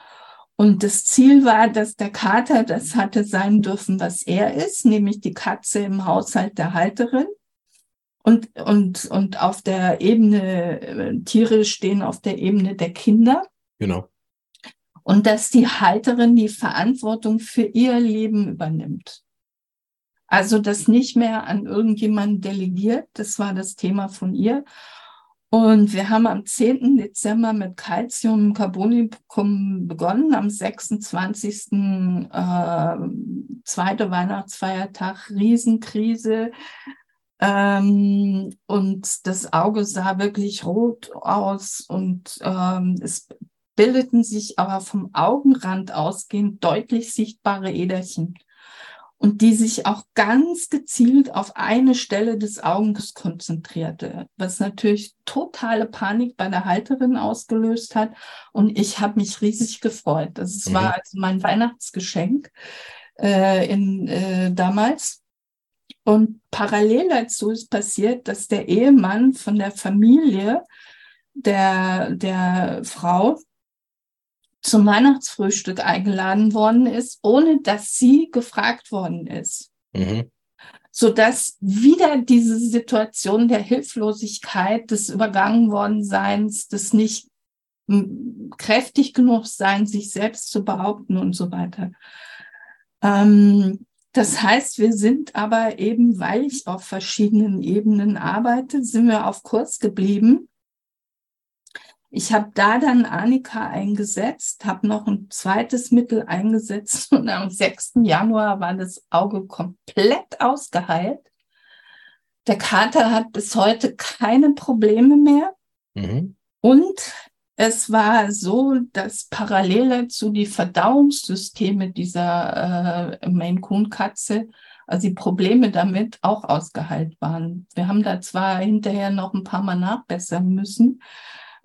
Und das Ziel war, dass der Kater das hatte sein dürfen, was er ist, nämlich die Katze im Haushalt der Halterin. Und, und, und auf der Ebene, äh, Tiere stehen auf der Ebene der Kinder. Genau. Und dass die Halterin die Verantwortung für ihr Leben übernimmt. Also das nicht mehr an irgendjemanden delegiert, das war das Thema von ihr. Und wir haben am 10. Dezember mit Calcium Carbonicum begonnen, am 26. Äh, zweite Weihnachtsfeiertag, Riesenkrise. Ähm, und das Auge sah wirklich rot aus und ähm, es bildeten sich aber vom Augenrand ausgehend deutlich sichtbare Äderchen und die sich auch ganz gezielt auf eine Stelle des Auges konzentrierte, was natürlich totale Panik bei der Halterin ausgelöst hat. Und ich habe mich riesig gefreut. Das mhm. war also mein Weihnachtsgeschenk äh, in, äh, damals. Und parallel dazu ist passiert, dass der Ehemann von der Familie der, der Frau zum Weihnachtsfrühstück eingeladen worden ist, ohne dass sie gefragt worden ist. Mhm. Sodass wieder diese Situation der Hilflosigkeit, des übergangen worden Seins, des nicht kräftig genug sein, sich selbst zu behaupten und so weiter. Ähm, das heißt, wir sind aber eben, weil ich auf verschiedenen Ebenen arbeite, sind wir auf Kurs geblieben ich habe da dann Annika eingesetzt, habe noch ein zweites Mittel eingesetzt und am 6. Januar war das Auge komplett ausgeheilt. Der Kater hat bis heute keine Probleme mehr. Mhm. Und es war so, dass parallel dazu die Verdauungssysteme dieser äh, Maine Coon Katze, also die Probleme damit auch ausgeheilt waren. Wir haben da zwar hinterher noch ein paar Mal nachbessern müssen,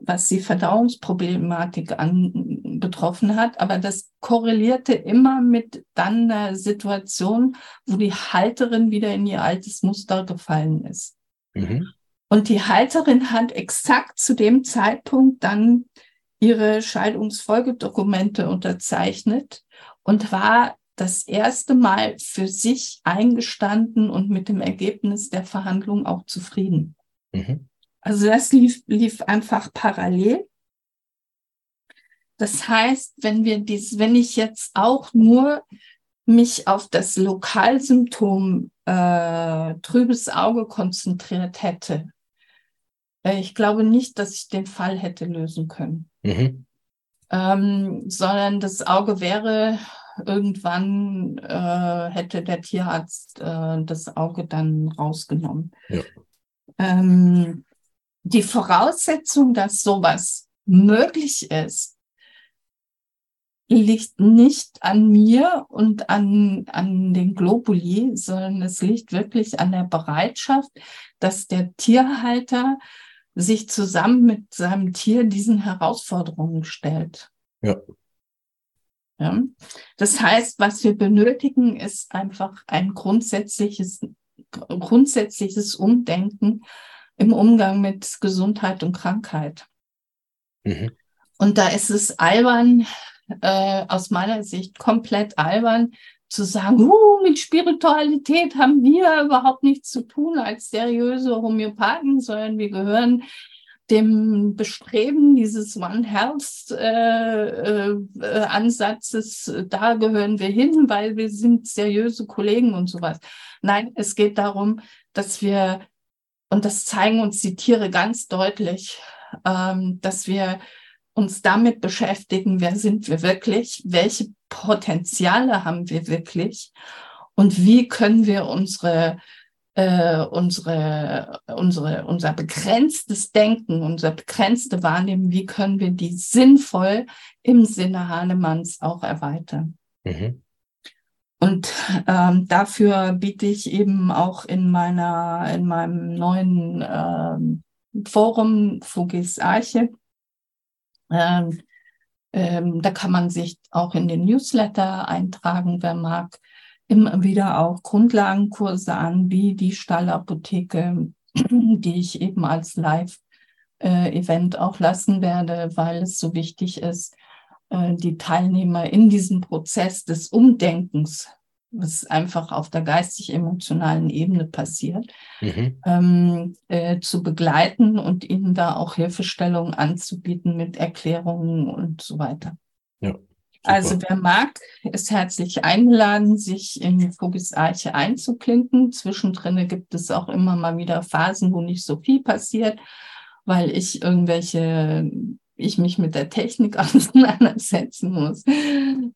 was die Verdauungsproblematik an, betroffen hat, aber das korrelierte immer mit dann der Situation, wo die Halterin wieder in ihr altes Muster gefallen ist. Mhm. Und die Halterin hat exakt zu dem Zeitpunkt dann ihre Scheidungsfolgedokumente unterzeichnet und war das erste Mal für sich eingestanden und mit dem Ergebnis der Verhandlung auch zufrieden. Mhm. Also das lief, lief einfach parallel. Das heißt, wenn wir dies, wenn ich jetzt auch nur mich auf das Lokalsymptom äh, trübes Auge konzentriert hätte, äh, ich glaube nicht, dass ich den Fall hätte lösen können. Mhm. Ähm, sondern das Auge wäre irgendwann äh, hätte der Tierarzt äh, das Auge dann rausgenommen. Ja. Ähm, die Voraussetzung, dass sowas möglich ist, liegt nicht an mir und an, an den Globuli, sondern es liegt wirklich an der Bereitschaft, dass der Tierhalter sich zusammen mit seinem Tier diesen Herausforderungen stellt. Ja. ja. Das heißt, was wir benötigen, ist einfach ein grundsätzliches, grundsätzliches Umdenken im Umgang mit Gesundheit und Krankheit. Mhm. Und da ist es albern, äh, aus meiner Sicht komplett albern, zu sagen, uh, mit Spiritualität haben wir überhaupt nichts zu tun als seriöse Homöopathen, sondern wir gehören dem Bestreben dieses One Health äh, äh, Ansatzes, da gehören wir hin, weil wir sind seriöse Kollegen und sowas. Nein, es geht darum, dass wir und das zeigen uns die Tiere ganz deutlich, ähm, dass wir uns damit beschäftigen, wer sind wir wirklich, welche Potenziale haben wir wirklich und wie können wir unsere, äh, unsere, unsere, unser begrenztes Denken, unser begrenzte Wahrnehmen, wie können wir die sinnvoll im Sinne Hahnemanns auch erweitern. Mhm. Und ähm, dafür biete ich eben auch in meiner, in meinem neuen ähm, Forum Fugis Arche. Ähm, ähm, da kann man sich auch in den Newsletter eintragen, wer mag. Immer wieder auch Grundlagenkurse an, wie die Stallapotheke, die ich eben als Live-Event auch lassen werde, weil es so wichtig ist, äh, die Teilnehmer in diesem Prozess des Umdenkens, was einfach auf der geistig-emotionalen Ebene passiert, mhm. ähm, äh, zu begleiten und ihnen da auch Hilfestellungen anzubieten mit Erklärungen und so weiter. Ja. Also wer mag, ist herzlich eingeladen, sich in Fugis Arche einzuklinken. Zwischendrin gibt es auch immer mal wieder Phasen, wo nicht so viel passiert, weil ich irgendwelche, ich mich mit der Technik auseinandersetzen muss.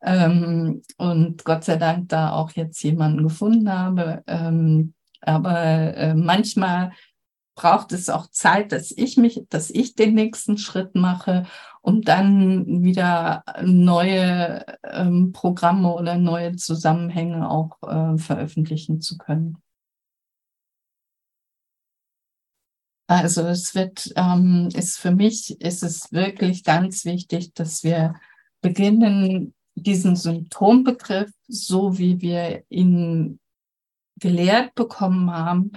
Ähm, und Gott sei Dank da auch jetzt jemanden gefunden habe. Ähm, aber äh, manchmal braucht es auch Zeit, dass ich mich, dass ich den nächsten Schritt mache, um dann wieder neue ähm, Programme oder neue Zusammenhänge auch äh, veröffentlichen zu können. Also es wird, ähm, ist für mich ist es wirklich ganz wichtig, dass wir beginnen, diesen Symptombegriff, so wie wir ihn gelehrt bekommen haben,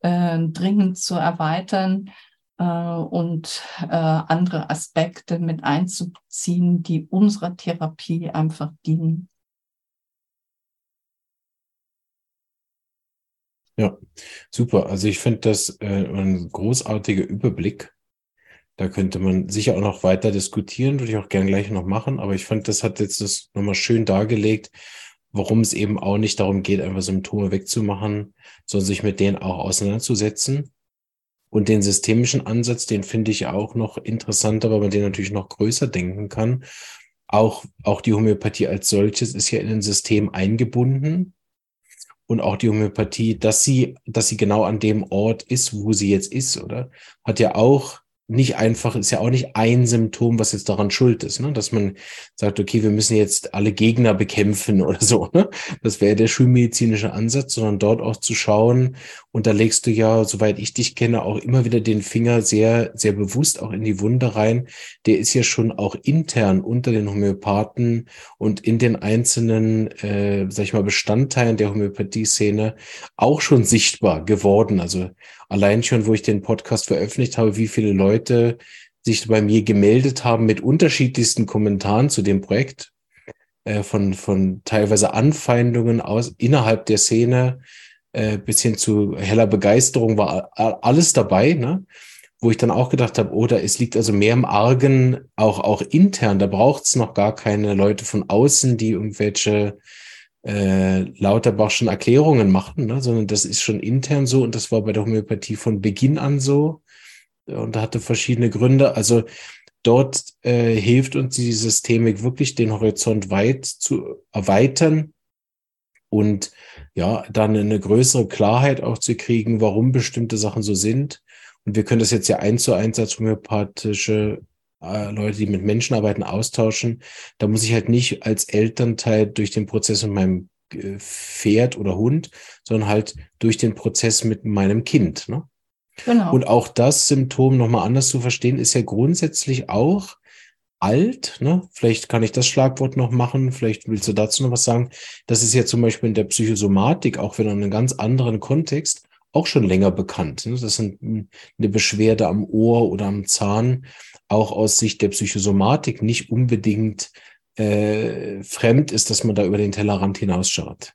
äh, dringend zu erweitern äh, und äh, andere Aspekte mit einzubeziehen, die unserer Therapie einfach dienen. Ja, super. Also ich finde das äh, ein großartiger Überblick. Da könnte man sicher auch noch weiter diskutieren, würde ich auch gern gleich noch machen. Aber ich fand, das hat jetzt das nochmal schön dargelegt, warum es eben auch nicht darum geht, einfach Symptome wegzumachen, sondern sich mit denen auch auseinanderzusetzen. Und den systemischen Ansatz, den finde ich auch noch interessanter, weil man den natürlich noch größer denken kann. Auch, auch die Homöopathie als solches ist ja in ein System eingebunden. Und auch die Homöopathie, dass sie, dass sie genau an dem Ort ist, wo sie jetzt ist, oder? Hat ja auch nicht einfach, ist ja auch nicht ein Symptom, was jetzt daran schuld ist, ne? dass man sagt, okay, wir müssen jetzt alle Gegner bekämpfen oder so. Ne? Das wäre der schulmedizinische Ansatz, sondern dort auch zu schauen. Und da legst du ja, soweit ich dich kenne, auch immer wieder den Finger sehr, sehr bewusst auch in die Wunde rein. Der ist ja schon auch intern unter den Homöopathen und in den einzelnen, äh, sag ich mal, Bestandteilen der Homöopathie-Szene auch schon sichtbar geworden. Also allein schon, wo ich den Podcast veröffentlicht habe, wie viele Leute sich bei mir gemeldet haben mit unterschiedlichsten Kommentaren zu dem Projekt, äh, von, von teilweise Anfeindungen aus innerhalb der Szene äh, bis hin zu heller Begeisterung war alles dabei, ne? wo ich dann auch gedacht habe, oh, da es liegt also mehr im Argen, auch, auch intern, da braucht es noch gar keine Leute von außen, die irgendwelche äh, Lauterbachschen Erklärungen machen, ne? sondern das ist schon intern so und das war bei der Homöopathie von Beginn an so und hatte verschiedene Gründe. Also dort äh, hilft uns die Systemik wirklich, den Horizont weit zu erweitern und ja, dann eine größere Klarheit auch zu kriegen, warum bestimmte Sachen so sind. Und wir können das jetzt ja eins zu eins als homöopathische äh, Leute, die mit Menschen arbeiten, austauschen. Da muss ich halt nicht als Elternteil durch den Prozess mit meinem äh, Pferd oder Hund, sondern halt durch den Prozess mit meinem Kind. Ne? Genau. Und auch das Symptom nochmal anders zu verstehen, ist ja grundsätzlich auch alt. Ne? Vielleicht kann ich das Schlagwort noch machen. Vielleicht willst du dazu noch was sagen. Das ist ja zum Beispiel in der Psychosomatik, auch wenn in einem ganz anderen Kontext, auch schon länger bekannt. Ne? Das sind hm, eine Beschwerde am Ohr oder am Zahn auch aus Sicht der Psychosomatik nicht unbedingt äh, fremd ist, dass man da über den Tellerrand hinausschaut.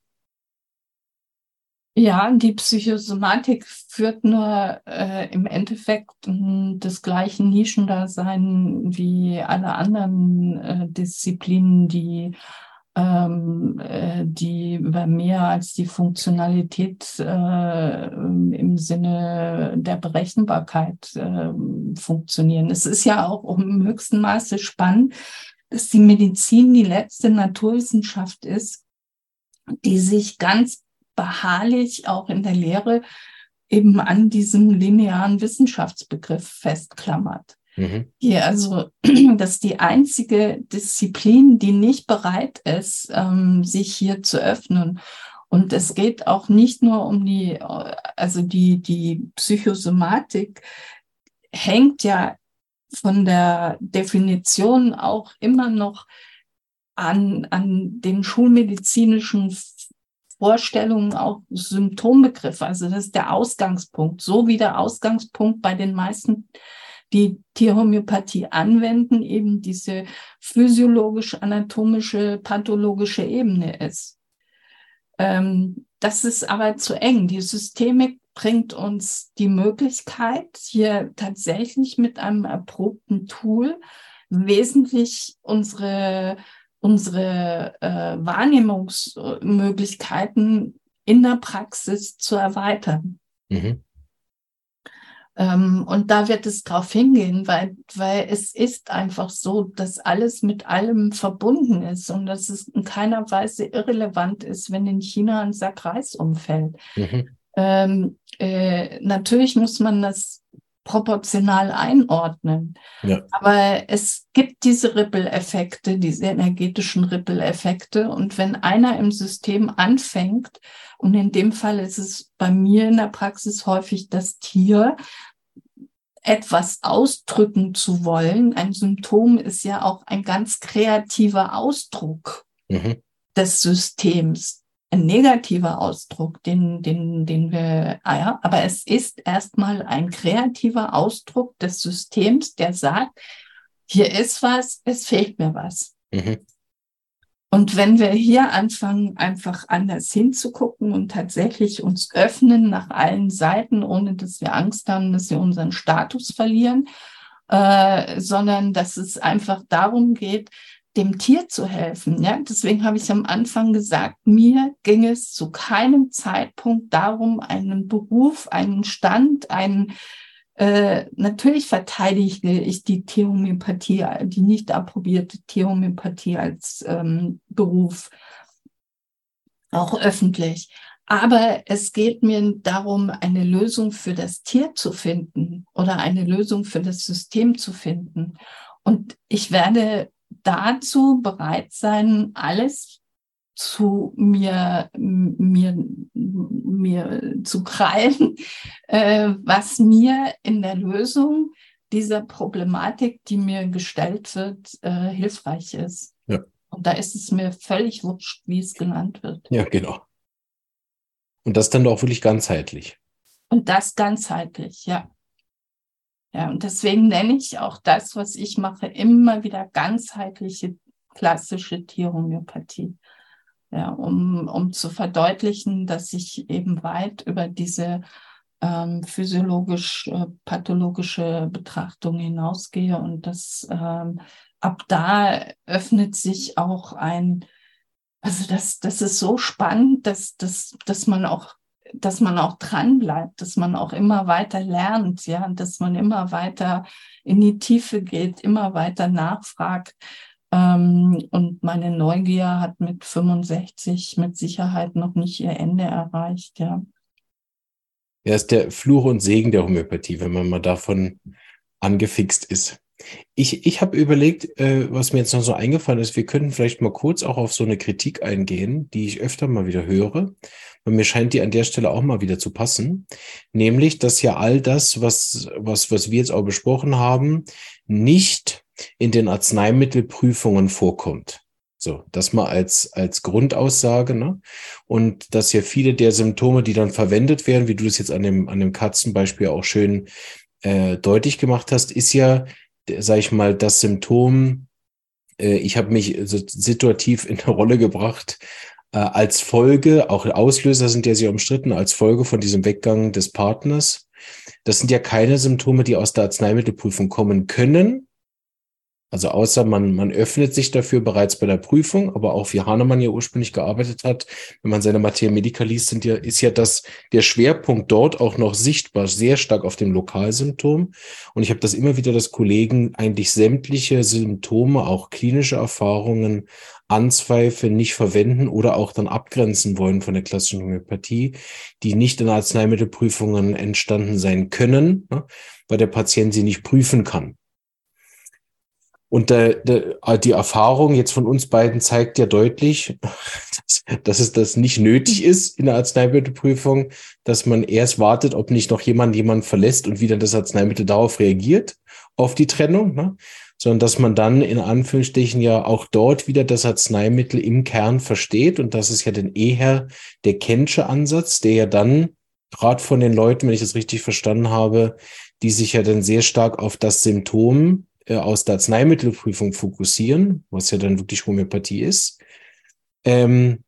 Ja, die Psychosomatik führt nur äh, im Endeffekt äh, des gleichen Nischendasein wie alle anderen äh, Disziplinen, die die über mehr als die Funktionalität äh, im Sinne der Berechenbarkeit äh, funktionieren. Es ist ja auch im höchsten Maße spannend, dass die Medizin die letzte Naturwissenschaft ist, die sich ganz beharrlich auch in der Lehre eben an diesem linearen Wissenschaftsbegriff festklammert. Mhm. Hier also, das ist die einzige Disziplin, die nicht bereit ist, ähm, sich hier zu öffnen. Und es geht auch nicht nur um die, also die, die Psychosomatik hängt ja von der Definition auch immer noch an, an den schulmedizinischen Vorstellungen auch Symptombegriffe. Also das ist der Ausgangspunkt, so wie der Ausgangspunkt bei den meisten, die Tierhomöopathie anwenden, eben diese physiologisch-anatomische, pathologische Ebene ist. Ähm, das ist aber zu eng. Die Systemik bringt uns die Möglichkeit, hier tatsächlich mit einem erprobten Tool wesentlich unsere, unsere äh, Wahrnehmungsmöglichkeiten in der Praxis zu erweitern. Mhm. Ähm, und da wird es drauf hingehen, weil, weil es ist einfach so, dass alles mit allem verbunden ist und dass es in keiner Weise irrelevant ist, wenn in China ein Sack Reis umfällt. Mhm. Ähm, äh, natürlich muss man das proportional einordnen. Ja. Aber es gibt diese Rippeleffekte, diese energetischen Rippeleffekte. Und wenn einer im System anfängt, und in dem Fall ist es bei mir in der Praxis häufig das Tier, etwas ausdrücken zu wollen. Ein Symptom ist ja auch ein ganz kreativer Ausdruck mhm. des Systems ein negativer Ausdruck, den, den, den wir, ah ja, aber es ist erstmal ein kreativer Ausdruck des Systems, der sagt, hier ist was, es fehlt mir was. Mhm. Und wenn wir hier anfangen, einfach anders hinzugucken und tatsächlich uns öffnen nach allen Seiten, ohne dass wir Angst haben, dass wir unseren Status verlieren, äh, sondern dass es einfach darum geht, dem Tier zu helfen. Ja? Deswegen habe ich am Anfang gesagt, mir ging es zu keinem Zeitpunkt darum, einen Beruf, einen Stand, einen äh, natürlich verteidige ich die Tierhomöopathie, die nicht approbierte Tierhomöopathie als ähm, Beruf, auch öffentlich. Aber es geht mir darum, eine Lösung für das Tier zu finden oder eine Lösung für das System zu finden. Und ich werde dazu bereit sein, alles zu mir, mir, mir zu krallen, äh, was mir in der Lösung dieser Problematik, die mir gestellt wird, äh, hilfreich ist. Ja. Und da ist es mir völlig wurscht, wie es genannt wird. Ja, genau. Und das dann auch wirklich ganzheitlich. Und das ganzheitlich, ja. Ja, und deswegen nenne ich auch das, was ich mache, immer wieder ganzheitliche klassische Tierhomöopathie. Ja, um, um zu verdeutlichen, dass ich eben weit über diese ähm, physiologisch-pathologische äh, Betrachtung hinausgehe und das ähm, ab da öffnet sich auch ein, also das, das ist so spannend, dass, dass, dass man auch dass man auch dran bleibt, dass man auch immer weiter lernt, ja, dass man immer weiter in die Tiefe geht, immer weiter nachfragt. Ähm, und meine Neugier hat mit 65 mit Sicherheit noch nicht ihr Ende erreicht, ja. Ja, ist der Fluch und Segen der Homöopathie, wenn man mal davon angefixt ist. Ich, ich habe überlegt, äh, was mir jetzt noch so eingefallen ist, wir könnten vielleicht mal kurz auch auf so eine Kritik eingehen, die ich öfter mal wieder höre. Und mir scheint die an der Stelle auch mal wieder zu passen. Nämlich, dass ja all das, was, was, was wir jetzt auch besprochen haben, nicht in den Arzneimittelprüfungen vorkommt. So, das mal als, als Grundaussage, ne? Und dass ja viele der Symptome, die dann verwendet werden, wie du es jetzt an dem, an dem Katzenbeispiel auch schön äh, deutlich gemacht hast, ist ja sage ich mal, das Symptom, äh, ich habe mich situativ in eine Rolle gebracht, äh, als Folge, auch Auslöser sind ja sehr umstritten, als Folge von diesem Weggang des Partners. Das sind ja keine Symptome, die aus der Arzneimittelprüfung kommen können, also außer man, man öffnet sich dafür bereits bei der Prüfung, aber auch wie Hahnemann ja ursprünglich gearbeitet hat, wenn man seine Materia Medica liest, sind ja, ist ja das, der Schwerpunkt dort auch noch sichtbar, sehr stark auf dem Lokalsymptom. Und ich habe das immer wieder, dass Kollegen eigentlich sämtliche Symptome, auch klinische Erfahrungen anzweifeln, nicht verwenden oder auch dann abgrenzen wollen von der klassischen Homöopathie, die nicht in Arzneimittelprüfungen entstanden sein können, ne, weil der Patient sie nicht prüfen kann. Und der, der, die Erfahrung jetzt von uns beiden zeigt ja deutlich, dass, dass es das nicht nötig ist in der Arzneimittelprüfung, dass man erst wartet, ob nicht noch jemand jemand verlässt und wie dann das Arzneimittel darauf reagiert, auf die Trennung, ne? sondern dass man dann in Anführungsstrichen ja auch dort wieder das Arzneimittel im Kern versteht. Und das ist ja dann eher der Kensche Ansatz, der ja dann gerade von den Leuten, wenn ich das richtig verstanden habe, die sich ja dann sehr stark auf das Symptom äh, aus der Arzneimittelprüfung fokussieren, was ja dann wirklich Homöopathie ist, ähm,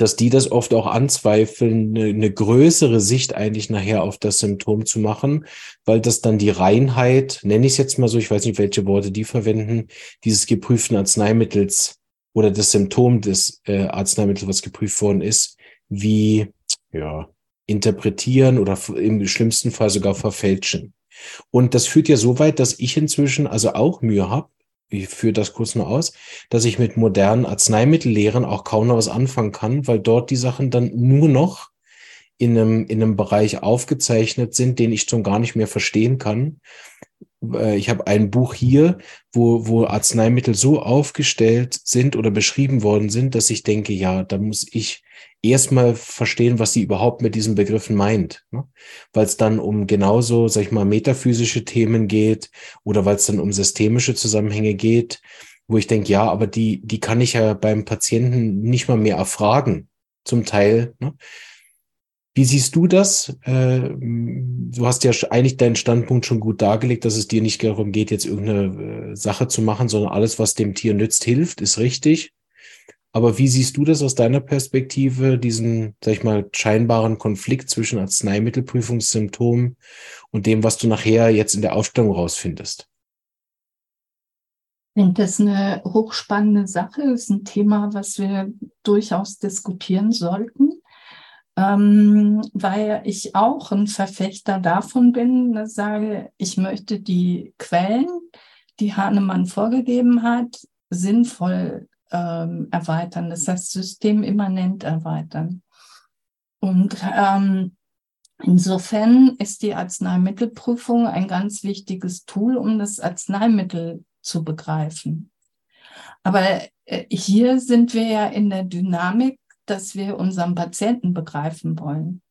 dass die das oft auch anzweifeln, eine, eine, größere Sicht eigentlich nachher auf das Symptom zu machen, weil das dann die Reinheit, nenne ich es jetzt mal so, ich weiß nicht, welche Worte die verwenden, dieses geprüften Arzneimittels oder das Symptom des äh, Arzneimittels, was geprüft worden ist, wie ja, interpretieren oder im schlimmsten Fall sogar verfälschen. Und das führt ja so weit, dass ich inzwischen also auch Mühe habe, ich führe das kurz nur aus, dass ich mit modernen Arzneimittellehren auch kaum noch was anfangen kann, weil dort die Sachen dann nur noch in einem, in einem Bereich aufgezeichnet sind, den ich schon gar nicht mehr verstehen kann. Äh, ich habe ein Buch hier, wo, wo Arzneimittel so aufgestellt sind oder beschrieben worden sind, dass ich denke, ja, da muss ich erstmal verstehen, was sie überhaupt mit diesen Begriffen meint. Ne? Weil es dann um genauso, sag ich mal, metaphysische Themen geht oder weil es dann um systemische Zusammenhänge geht, wo ich denke, ja, aber die, die kann ich ja beim Patienten nicht mal mehr erfragen, zum Teil. Ne? Wie siehst du das? Äh, du hast ja eigentlich deinen Standpunkt schon gut dargelegt, dass es dir nicht darum geht, jetzt irgendeine äh, Sache zu machen, sondern alles, was dem Tier nützt, hilft, ist richtig. Aber wie siehst du das aus deiner Perspektive, diesen, sag ich mal, scheinbaren Konflikt zwischen Arzneimittelprüfungssymptomen und dem, was du nachher jetzt in der Aufstellung rausfindest? Ich finde das eine hochspannende Sache, das ist ein Thema, was wir durchaus diskutieren sollten, ähm, weil ich auch ein Verfechter davon bin, dass ich sage, ich möchte die Quellen, die Hahnemann vorgegeben hat, sinnvoll ähm, erweitern, das heißt systemimmanent erweitern. Und ähm, insofern ist die Arzneimittelprüfung ein ganz wichtiges Tool, um das Arzneimittel zu begreifen. Aber äh, hier sind wir ja in der Dynamik, dass wir unseren Patienten begreifen wollen.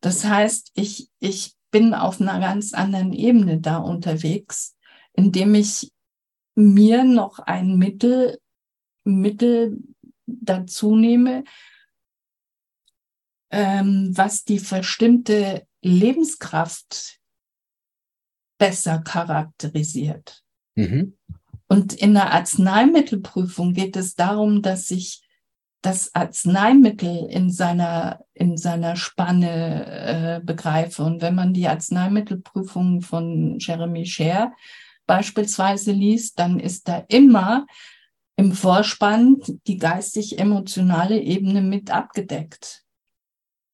Das heißt, ich, ich bin auf einer ganz anderen Ebene da unterwegs, indem ich mir noch ein Mittel Mittel dazu nehme, ähm, was die verstimmte Lebenskraft besser charakterisiert. Mhm. Und in der Arzneimittelprüfung geht es darum, dass ich das Arzneimittel in seiner, in seiner Spanne äh, begreife. Und wenn man die Arzneimittelprüfung von Jeremy Scher beispielsweise liest, dann ist da immer im Vorspann die geistig-emotionale Ebene mit abgedeckt.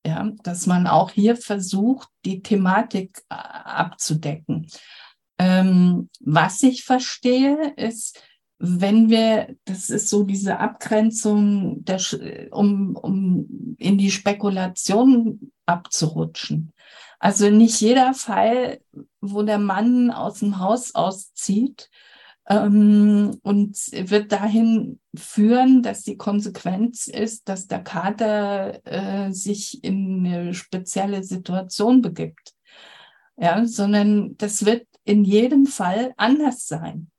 Ja, dass man auch hier versucht, die Thematik äh, abzudecken. Ähm, was ich verstehe, ist, wenn wir, das ist so diese Abgrenzung, der, um, um in die Spekulation abzurutschen. Also nicht jeder Fall, wo der Mann aus dem Haus auszieht, ähm, und wird dahin führen, dass die Konsequenz ist, dass der Kater äh, sich in eine spezielle Situation begibt. Ja, sondern das wird in jedem Fall anders sein.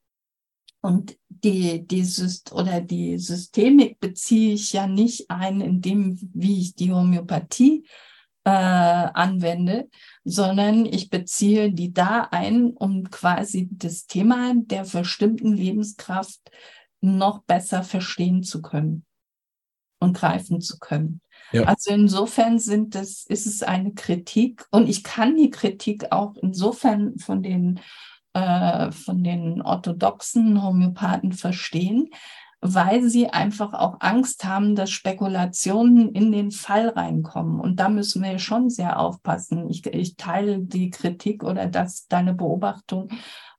Und die, die Syst oder die Systemik beziehe ich ja nicht ein, in dem, wie ich die Homöopathie äh, anwende, sondern ich beziehe die da ein, um quasi das Thema der verstimmten Lebenskraft noch besser verstehen zu können und greifen zu können. Ja. Also insofern sind das, ist es eine Kritik und ich kann die Kritik auch insofern von den, äh, von den orthodoxen Homöopathen verstehen, weil sie einfach auch Angst haben, dass Spekulationen in den Fall reinkommen. Und da müssen wir schon sehr aufpassen. Ich, ich teile die Kritik oder das, deine Beobachtung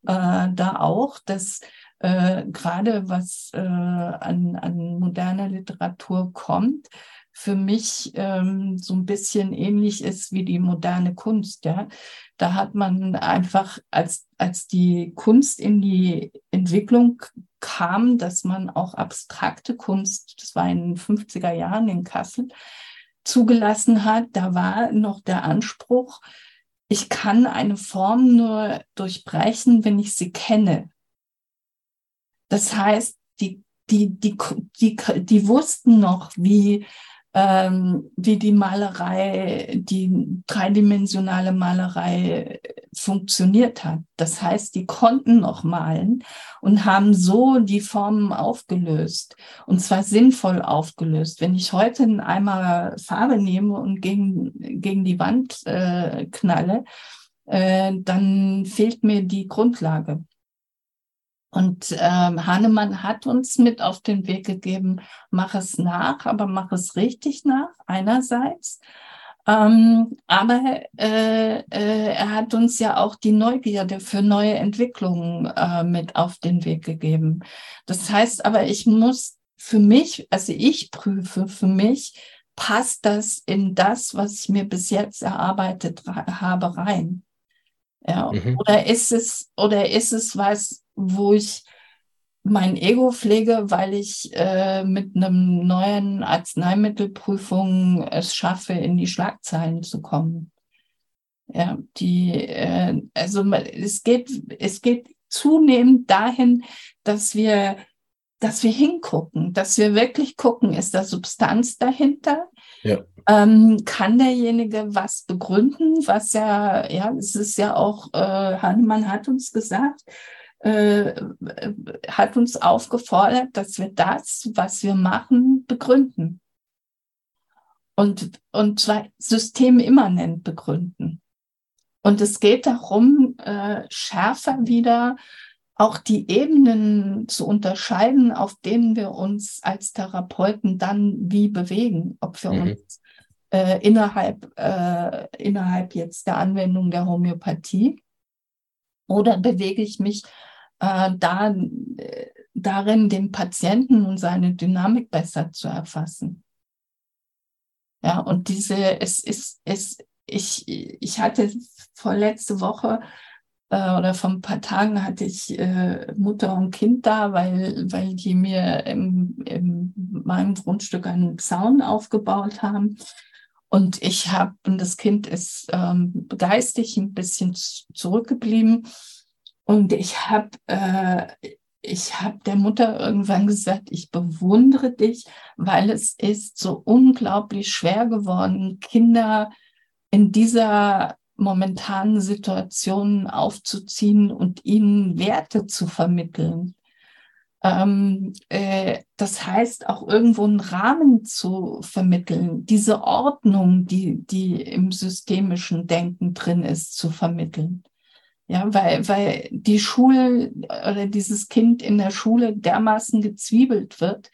äh, da auch, dass äh, gerade was äh, an, an moderner Literatur kommt, für mich ähm, so ein bisschen ähnlich ist wie die moderne Kunst. Ja, da hat man einfach als als die Kunst in die Entwicklung kam, dass man auch abstrakte Kunst, das war in den 50er Jahren in Kassel, zugelassen hat. Da war noch der Anspruch, ich kann eine Form nur durchbrechen, wenn ich sie kenne. Das heißt, die, die, die, die, die wussten noch, wie ähm, wie die Malerei, die dreidimensionale Malerei funktioniert hat. Das heißt, die konnten noch malen und haben so die Formen aufgelöst und zwar sinnvoll aufgelöst. Wenn ich heute einen Eimer Farbe nehme und gegen, gegen die Wand äh, knalle, äh, dann fehlt mir die Grundlage. Und ähm, Hahnemann hat uns mit auf den Weg gegeben, mach es nach, aber mach es richtig nach, einerseits. Ähm, aber äh, äh, er hat uns ja auch die Neugierde für neue Entwicklungen äh, mit auf den Weg gegeben. Das heißt aber, ich muss für mich, also ich prüfe für mich, passt das in das, was ich mir bis jetzt erarbeitet habe, rein? Ja, mhm. oder ist es, oder ist es was, wo ich mein Ego pflege, weil ich äh, mit einem neuen Arzneimittelprüfung es schaffe, in die Schlagzeilen zu kommen. Ja, die, äh, also es geht, es geht zunehmend dahin, dass wir, dass wir hingucken, dass wir wirklich gucken, ist da Substanz dahinter? Ja. Ähm, kann derjenige was begründen, was ja, ja, es ist ja auch, äh, Hahnemann hat uns gesagt, äh, hat uns aufgefordert, dass wir das, was wir machen, begründen. Und, und zwar systemimmanent begründen. Und es geht darum, äh, schärfer wieder auch die Ebenen zu unterscheiden, auf denen wir uns als Therapeuten dann wie bewegen, ob wir mhm. uns äh, innerhalb, äh, innerhalb jetzt der Anwendung der Homöopathie oder bewege ich mich äh, da, äh, darin, den Patienten und seine Dynamik besser zu erfassen. Ja, und diese, es ist, es, ich, ich hatte vorletzte Woche äh, oder vor ein paar Tagen hatte ich äh, Mutter und Kind da, weil, weil die mir in, in meinem Grundstück einen Zaun aufgebaut haben. Und ich habe, und das Kind ist ähm, geistig ein bisschen zurückgeblieben. Und ich habe äh, ich habe der Mutter irgendwann gesagt, ich bewundere dich, weil es ist so unglaublich schwer geworden, Kinder in dieser momentanen Situation aufzuziehen und ihnen Werte zu vermitteln. Ähm, äh, das heißt, auch irgendwo einen Rahmen zu vermitteln, diese Ordnung, die, die im systemischen Denken drin ist, zu vermitteln. Ja, weil, weil die Schule oder dieses Kind in der Schule dermaßen gezwiebelt wird,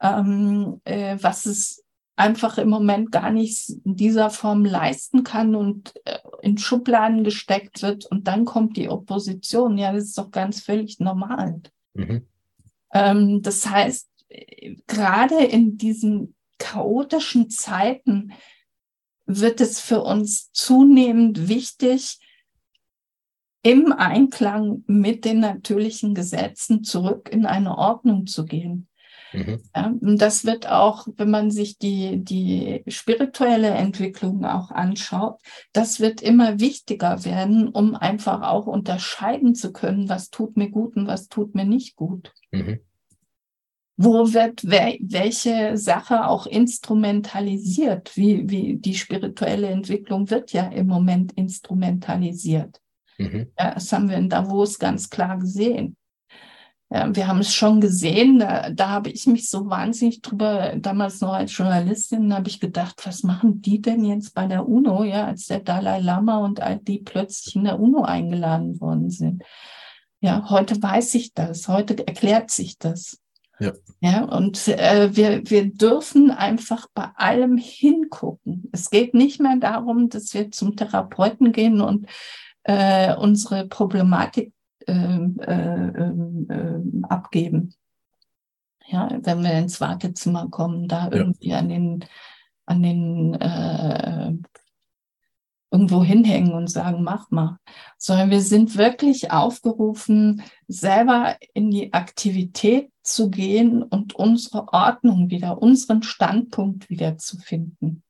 ähm, äh, was es einfach im Moment gar nicht in dieser Form leisten kann und äh, in Schubladen gesteckt wird und dann kommt die Opposition. Ja, das ist doch ganz völlig normal. Mhm. Ähm, das heißt, gerade in diesen chaotischen Zeiten wird es für uns zunehmend wichtig, im Einklang mit den natürlichen Gesetzen zurück in eine Ordnung zu gehen. Mhm. Ja, das wird auch, wenn man sich die, die spirituelle Entwicklung auch anschaut, das wird immer wichtiger werden, um einfach auch unterscheiden zu können, was tut mir gut und was tut mir nicht gut. Mhm. Wo wird wer, welche Sache auch instrumentalisiert? Wie, wie die spirituelle Entwicklung wird ja im Moment instrumentalisiert. Mhm. Ja, das haben wir in Davos ganz klar gesehen. Ja, wir haben es schon gesehen, da, da habe ich mich so wahnsinnig drüber, damals noch als Journalistin, habe ich gedacht, was machen die denn jetzt bei der UNO, ja, als der Dalai Lama und all die plötzlich in der UNO eingeladen worden sind. Ja, heute weiß ich das, heute erklärt sich das. Ja. ja und äh, wir, wir dürfen einfach bei allem hingucken. Es geht nicht mehr darum, dass wir zum Therapeuten gehen und äh, unsere Problematik ähm, äh, ähm, äh, abgeben. Ja, wenn wir ins Wartezimmer kommen, da ja. irgendwie an den an den äh, irgendwo hinhängen und sagen, mach mal, sondern wir sind wirklich aufgerufen, selber in die Aktivität zu gehen und unsere Ordnung wieder, unseren Standpunkt wieder zu finden.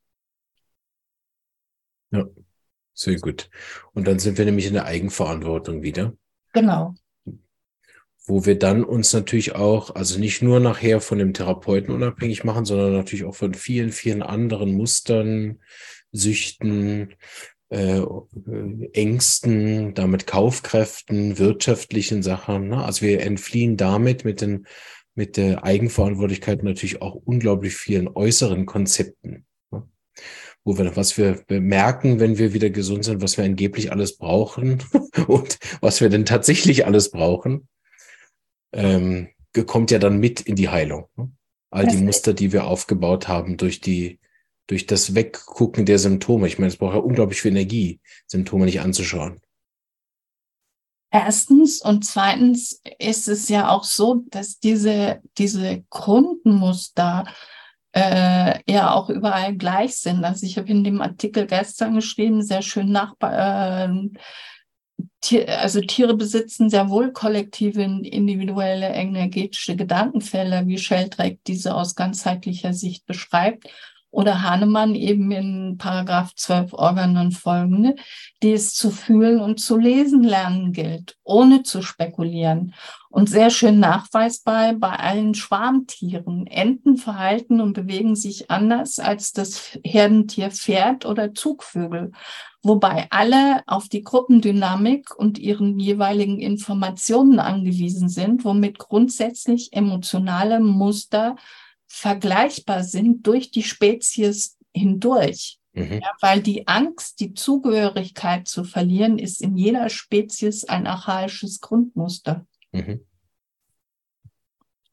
Ja, sehr gut. Und dann sind wir nämlich in der Eigenverantwortung wieder. Genau. Wo wir dann uns natürlich auch, also nicht nur nachher von dem Therapeuten unabhängig machen, sondern natürlich auch von vielen, vielen anderen Mustern, Süchten, äh, Ängsten, damit Kaufkräften, wirtschaftlichen Sachen. Ne? Also wir entfliehen damit mit den mit der Eigenverantwortlichkeit natürlich auch unglaublich vielen äußeren Konzepten. Ne? Wo wir, was wir merken, wenn wir wieder gesund sind, was wir angeblich alles brauchen und was wir denn tatsächlich alles brauchen, ähm, kommt ja dann mit in die Heilung. Ne? All die Muster, die wir aufgebaut haben durch die durch das Weggucken der Symptome. Ich meine, es braucht ja unglaublich viel Energie, Symptome nicht anzuschauen. Erstens und zweitens ist es ja auch so, dass diese, diese Grundmuster äh, ja auch überall gleich sind. Also ich habe in dem Artikel gestern geschrieben, sehr schön nach, äh, Tier, also Tiere besitzen sehr wohl kollektive, individuelle, energetische Gedankenfelder, wie Sheldrake diese aus ganzheitlicher Sicht beschreibt oder Hahnemann eben in Paragraph 12 Organ und folgende, die es zu fühlen und zu lesen lernen gilt, ohne zu spekulieren. Und sehr schön nachweisbar bei allen Schwarmtieren. Enten verhalten und bewegen sich anders als das Herdentier Pferd oder Zugvögel, wobei alle auf die Gruppendynamik und ihren jeweiligen Informationen angewiesen sind, womit grundsätzlich emotionale Muster vergleichbar sind durch die Spezies hindurch. Mhm. Ja, weil die Angst, die Zugehörigkeit zu verlieren, ist in jeder Spezies ein archaisches Grundmuster. Mhm.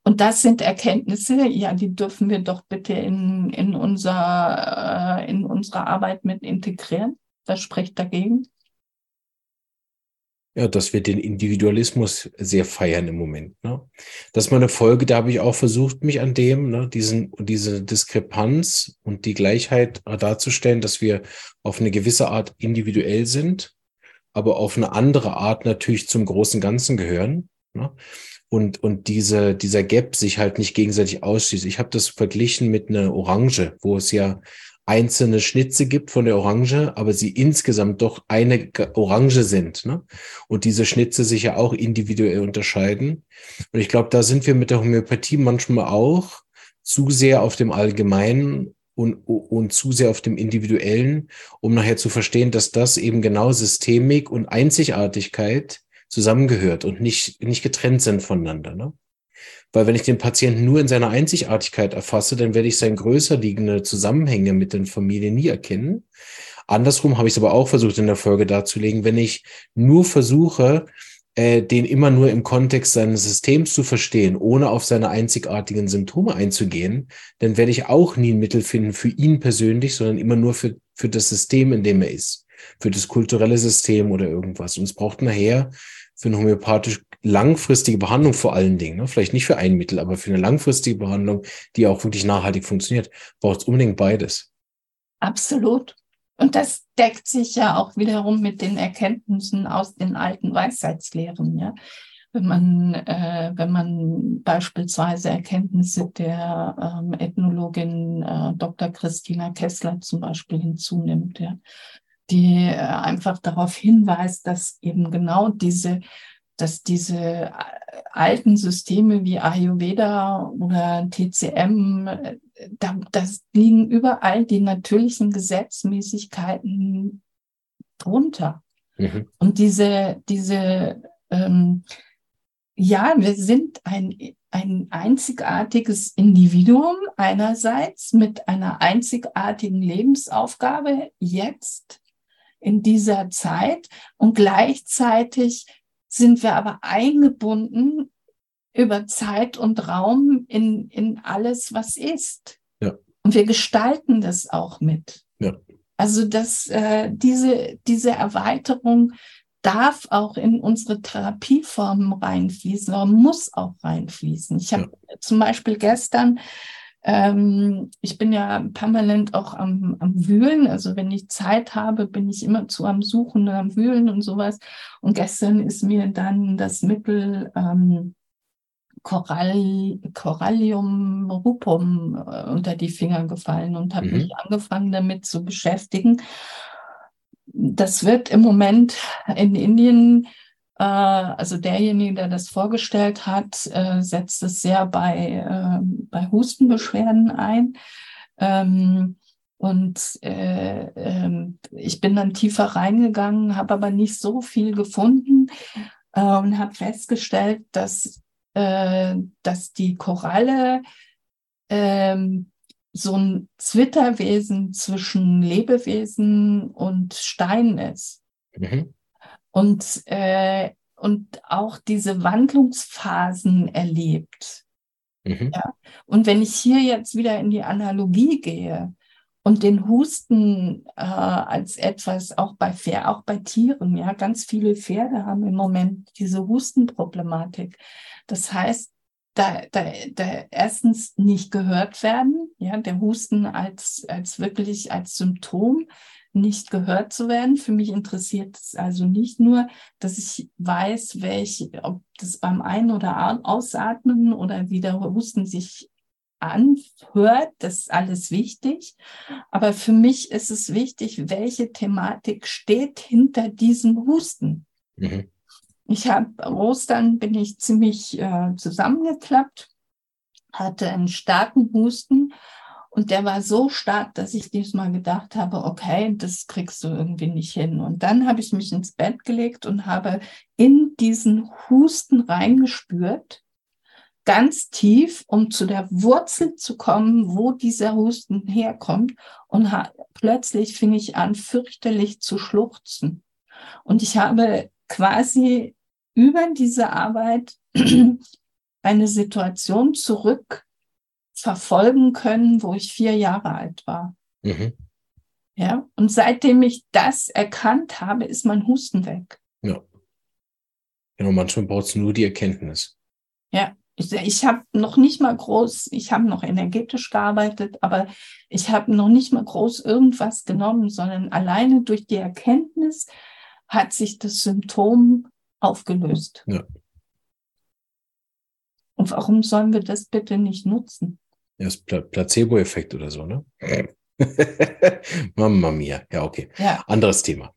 Und das sind Erkenntnisse, ja, die dürfen wir doch bitte in, in, unser, äh, in unsere Arbeit mit integrieren. Was spricht dagegen? Ja, dass wir den Individualismus sehr feiern im Moment. Ne? Das ist mal eine Folge, da habe ich auch versucht, mich an dem, ne, diesen, diese Diskrepanz und die Gleichheit darzustellen, dass wir auf eine gewisse Art individuell sind, aber auf eine andere Art natürlich zum großen Ganzen gehören. Ne? Und, und diese, dieser Gap sich halt nicht gegenseitig ausschließt. Ich habe das verglichen mit einer Orange, wo es ja einzelne Schnitze gibt von der Orange, aber sie insgesamt doch eine Orange sind. Ne? Und diese Schnitze sich ja auch individuell unterscheiden. Und ich glaube, da sind wir mit der Homöopathie manchmal auch zu sehr auf dem Allgemeinen und, und zu sehr auf dem Individuellen, um nachher zu verstehen, dass das eben genau Systemik und Einzigartigkeit zusammengehört und nicht, nicht getrennt sind voneinander. Ne? Weil wenn ich den Patienten nur in seiner Einzigartigkeit erfasse, dann werde ich seine größer liegende Zusammenhänge mit den Familien nie erkennen. Andersrum habe ich es aber auch versucht in der Folge darzulegen, wenn ich nur versuche, äh, den immer nur im Kontext seines Systems zu verstehen, ohne auf seine einzigartigen Symptome einzugehen, dann werde ich auch nie ein Mittel finden für ihn persönlich, sondern immer nur für, für das System, in dem er ist, für das kulturelle System oder irgendwas. Und es braucht nachher für eine homöopathisch langfristige Behandlung vor allen Dingen, ne? vielleicht nicht für ein Mittel, aber für eine langfristige Behandlung, die auch wirklich nachhaltig funktioniert, braucht es unbedingt beides. Absolut. Und das deckt sich ja auch wiederum mit den Erkenntnissen aus den alten Weisheitslehren. Ja? Wenn man, äh, wenn man beispielsweise Erkenntnisse der ähm, Ethnologin äh, Dr. Christina Kessler zum Beispiel hinzunimmt, ja? Die äh, einfach darauf hinweist, dass eben genau diese dass diese äh, alten Systeme wie Ayurveda oder TCM, äh, da das liegen überall die natürlichen Gesetzmäßigkeiten drunter. Mhm. Und diese, diese, ähm, ja, wir sind ein, ein einzigartiges Individuum einerseits mit einer einzigartigen Lebensaufgabe jetzt in dieser Zeit und gleichzeitig sind wir aber eingebunden über Zeit und Raum in, in alles, was ist. Ja. Und wir gestalten das auch mit. Ja. Also dass äh, diese, diese Erweiterung darf auch in unsere Therapieformen reinfließen oder muss auch reinfließen. Ich habe ja. zum Beispiel gestern Ähm, ich bin ja permanent auch am, am Wühlen. Also wenn ich Zeit habe, bin ich immer zu am Suchen und am Wühlen und sowas. Und gestern ist mir dann das Mittel ähm, Corall, Corallium rupum äh, unter die Finger gefallen und habe mhm. mich angefangen damit zu beschäftigen. Das wird im Moment in Indien also derjenige, der das vorgestellt hat, äh, setzt es sehr bei, ähm, bei Hustenbeschwerden ein. Ähm, und äh, äh, ich bin dann tiefer reingegangen, habe aber nicht so viel gefunden äh, und habe festgestellt, dass, äh, dass die Koralle ähm, so ein Zwitterwesen zwischen Lebewesen und Stein ist. Mhm und, äh, und auch diese Wandlungsphasen erlebt. Mhm. Ja? Und wenn ich hier jetzt wieder in die Analogie gehe und den Husten äh, als etwas auch bei Pfer auch bei Tieren, ja, ganz viele Pferde haben im Moment diese Hustenproblematik. Das heißt, da, da, da erstens nicht gehört werden, ja, der Husten als, als wirklich als Symptom, nicht gehört zu werden. Für mich interessiert es also nicht nur, dass ich weiß, welche, ob das beim Ein- oder Ausatmen oder wie der Husten sich anhört, das ist alles wichtig. Aber für mich ist es wichtig, welche Thematik steht hinter diesem Husten. Mhm. Ich habe Ostern bin ich ziemlich äh, zusammengeklappt, hatte einen starken Husten und der war so stark, dass ich diesmal gedacht habe, okay, das kriegst du irgendwie nicht hin. Und dann habe ich mich ins Bett gelegt und habe in diesen Husten reingespürt, ganz tief, um zu der Wurzel zu kommen, wo dieser Husten herkommt. Und plötzlich fing ich an, fürchterlich zu schluchzen. Und ich habe quasi über diese Arbeit eine Situation zurück verfolgen können, wo ich vier Jahre alt war. Mhm. Ja, und seitdem ich das erkannt habe, ist mein Husten weg. Ja. Genau, manchmal braucht es nur die Erkenntnis. Ja, ich, ich habe noch nicht mal groß, ich habe noch energetisch gearbeitet, aber ich habe noch nicht mal groß irgendwas genommen, sondern alleine durch die Erkenntnis hat sich das Symptom aufgelöst. Ja. Und warum sollen wir das bitte nicht nutzen? Das Pla Placebo-Effekt oder so, ne? Mama mia. Ja, okay. Ja. Anderes Thema.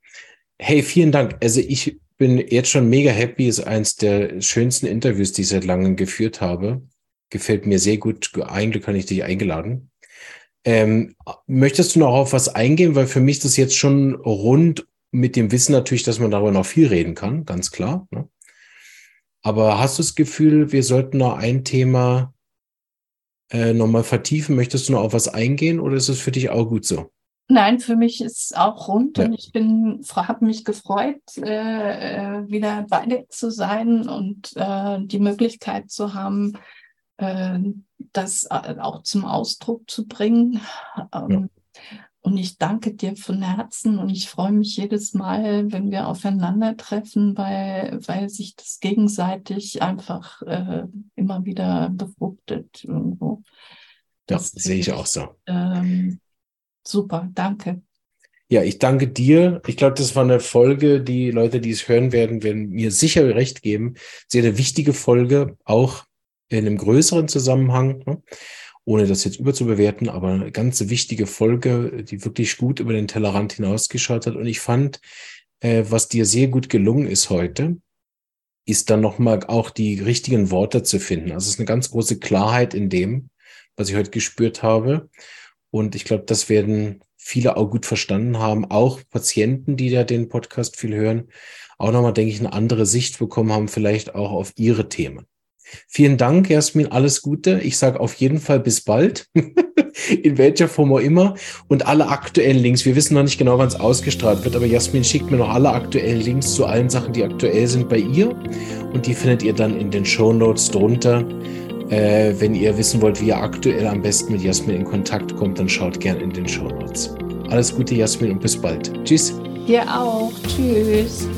Hey, vielen Dank. Also ich bin jetzt schon mega happy. Ist eins der schönsten Interviews, die ich seit langem geführt habe. Gefällt mir sehr gut. Eigentlich kann ich dich eingeladen. Ähm, möchtest du noch auf was eingehen? Weil für mich ist das jetzt schon rund mit dem Wissen natürlich, dass man darüber noch viel reden kann, ganz klar. Ne? Aber hast du das Gefühl, wir sollten noch ein Thema äh, nochmal vertiefen? Möchtest du noch auf was eingehen oder ist es für dich auch gut so? Nein, für mich ist es auch rund ja. und ich bin, habe mich gefreut, äh, äh, wieder bei dir zu sein und äh, die Möglichkeit zu haben, äh, das äh, auch zum Ausdruck zu bringen. Ähm, ja. Und ich danke dir von Herzen und ich freue mich jedes Mal, wenn wir aufeinandertreffen, weil, weil sich das gegenseitig einfach äh, immer wieder befruchtet irgendwo. Das, das sehe ich auch so. Ähm, super, danke. Ja, ich danke dir. Ich glaube, das war eine Folge, die Leute, die es hören werden, werden mir sicher recht geben. Sehr eine wichtige Folge, auch in einem größeren Zusammenhang. Ne? Ohne das jetzt überzubewerten, aber eine ganz wichtige Folge, die wirklich gut über den Tellerrand hinausgeschaut hat. Und ich fand, äh, was dir sehr gut gelungen ist heute, ist dann nochmal auch die richtigen Worte zu finden. Also es ist eine ganz große Klarheit in dem, was ich heute gespürt habe. Und ich glaube, das werden viele auch gut verstanden haben, auch Patienten, die da den Podcast viel hören, auch nochmal, denke ich, eine andere Sicht bekommen haben, vielleicht auch auf ihre Themen. Vielen Dank, Jasmin. Alles Gute. Ich sage auf jeden Fall bis bald. In welcher Form auch immer. Und alle aktuellen Links. Wir wissen noch nicht genau, wann es ausgestrahlt wird, aber Jasmin schickt mir noch alle aktuellen Links zu allen Sachen, die aktuell sind bei ihr. Und die findet ihr dann in den Show Notes drunter. Äh, wenn ihr wissen wollt, wie ihr aktuell am besten mit Jasmin in Kontakt kommt, dann schaut gerne in den Show Notes. Alles Gute, Jasmin, und bis bald. Tschüss. Dir auch. Tschüss.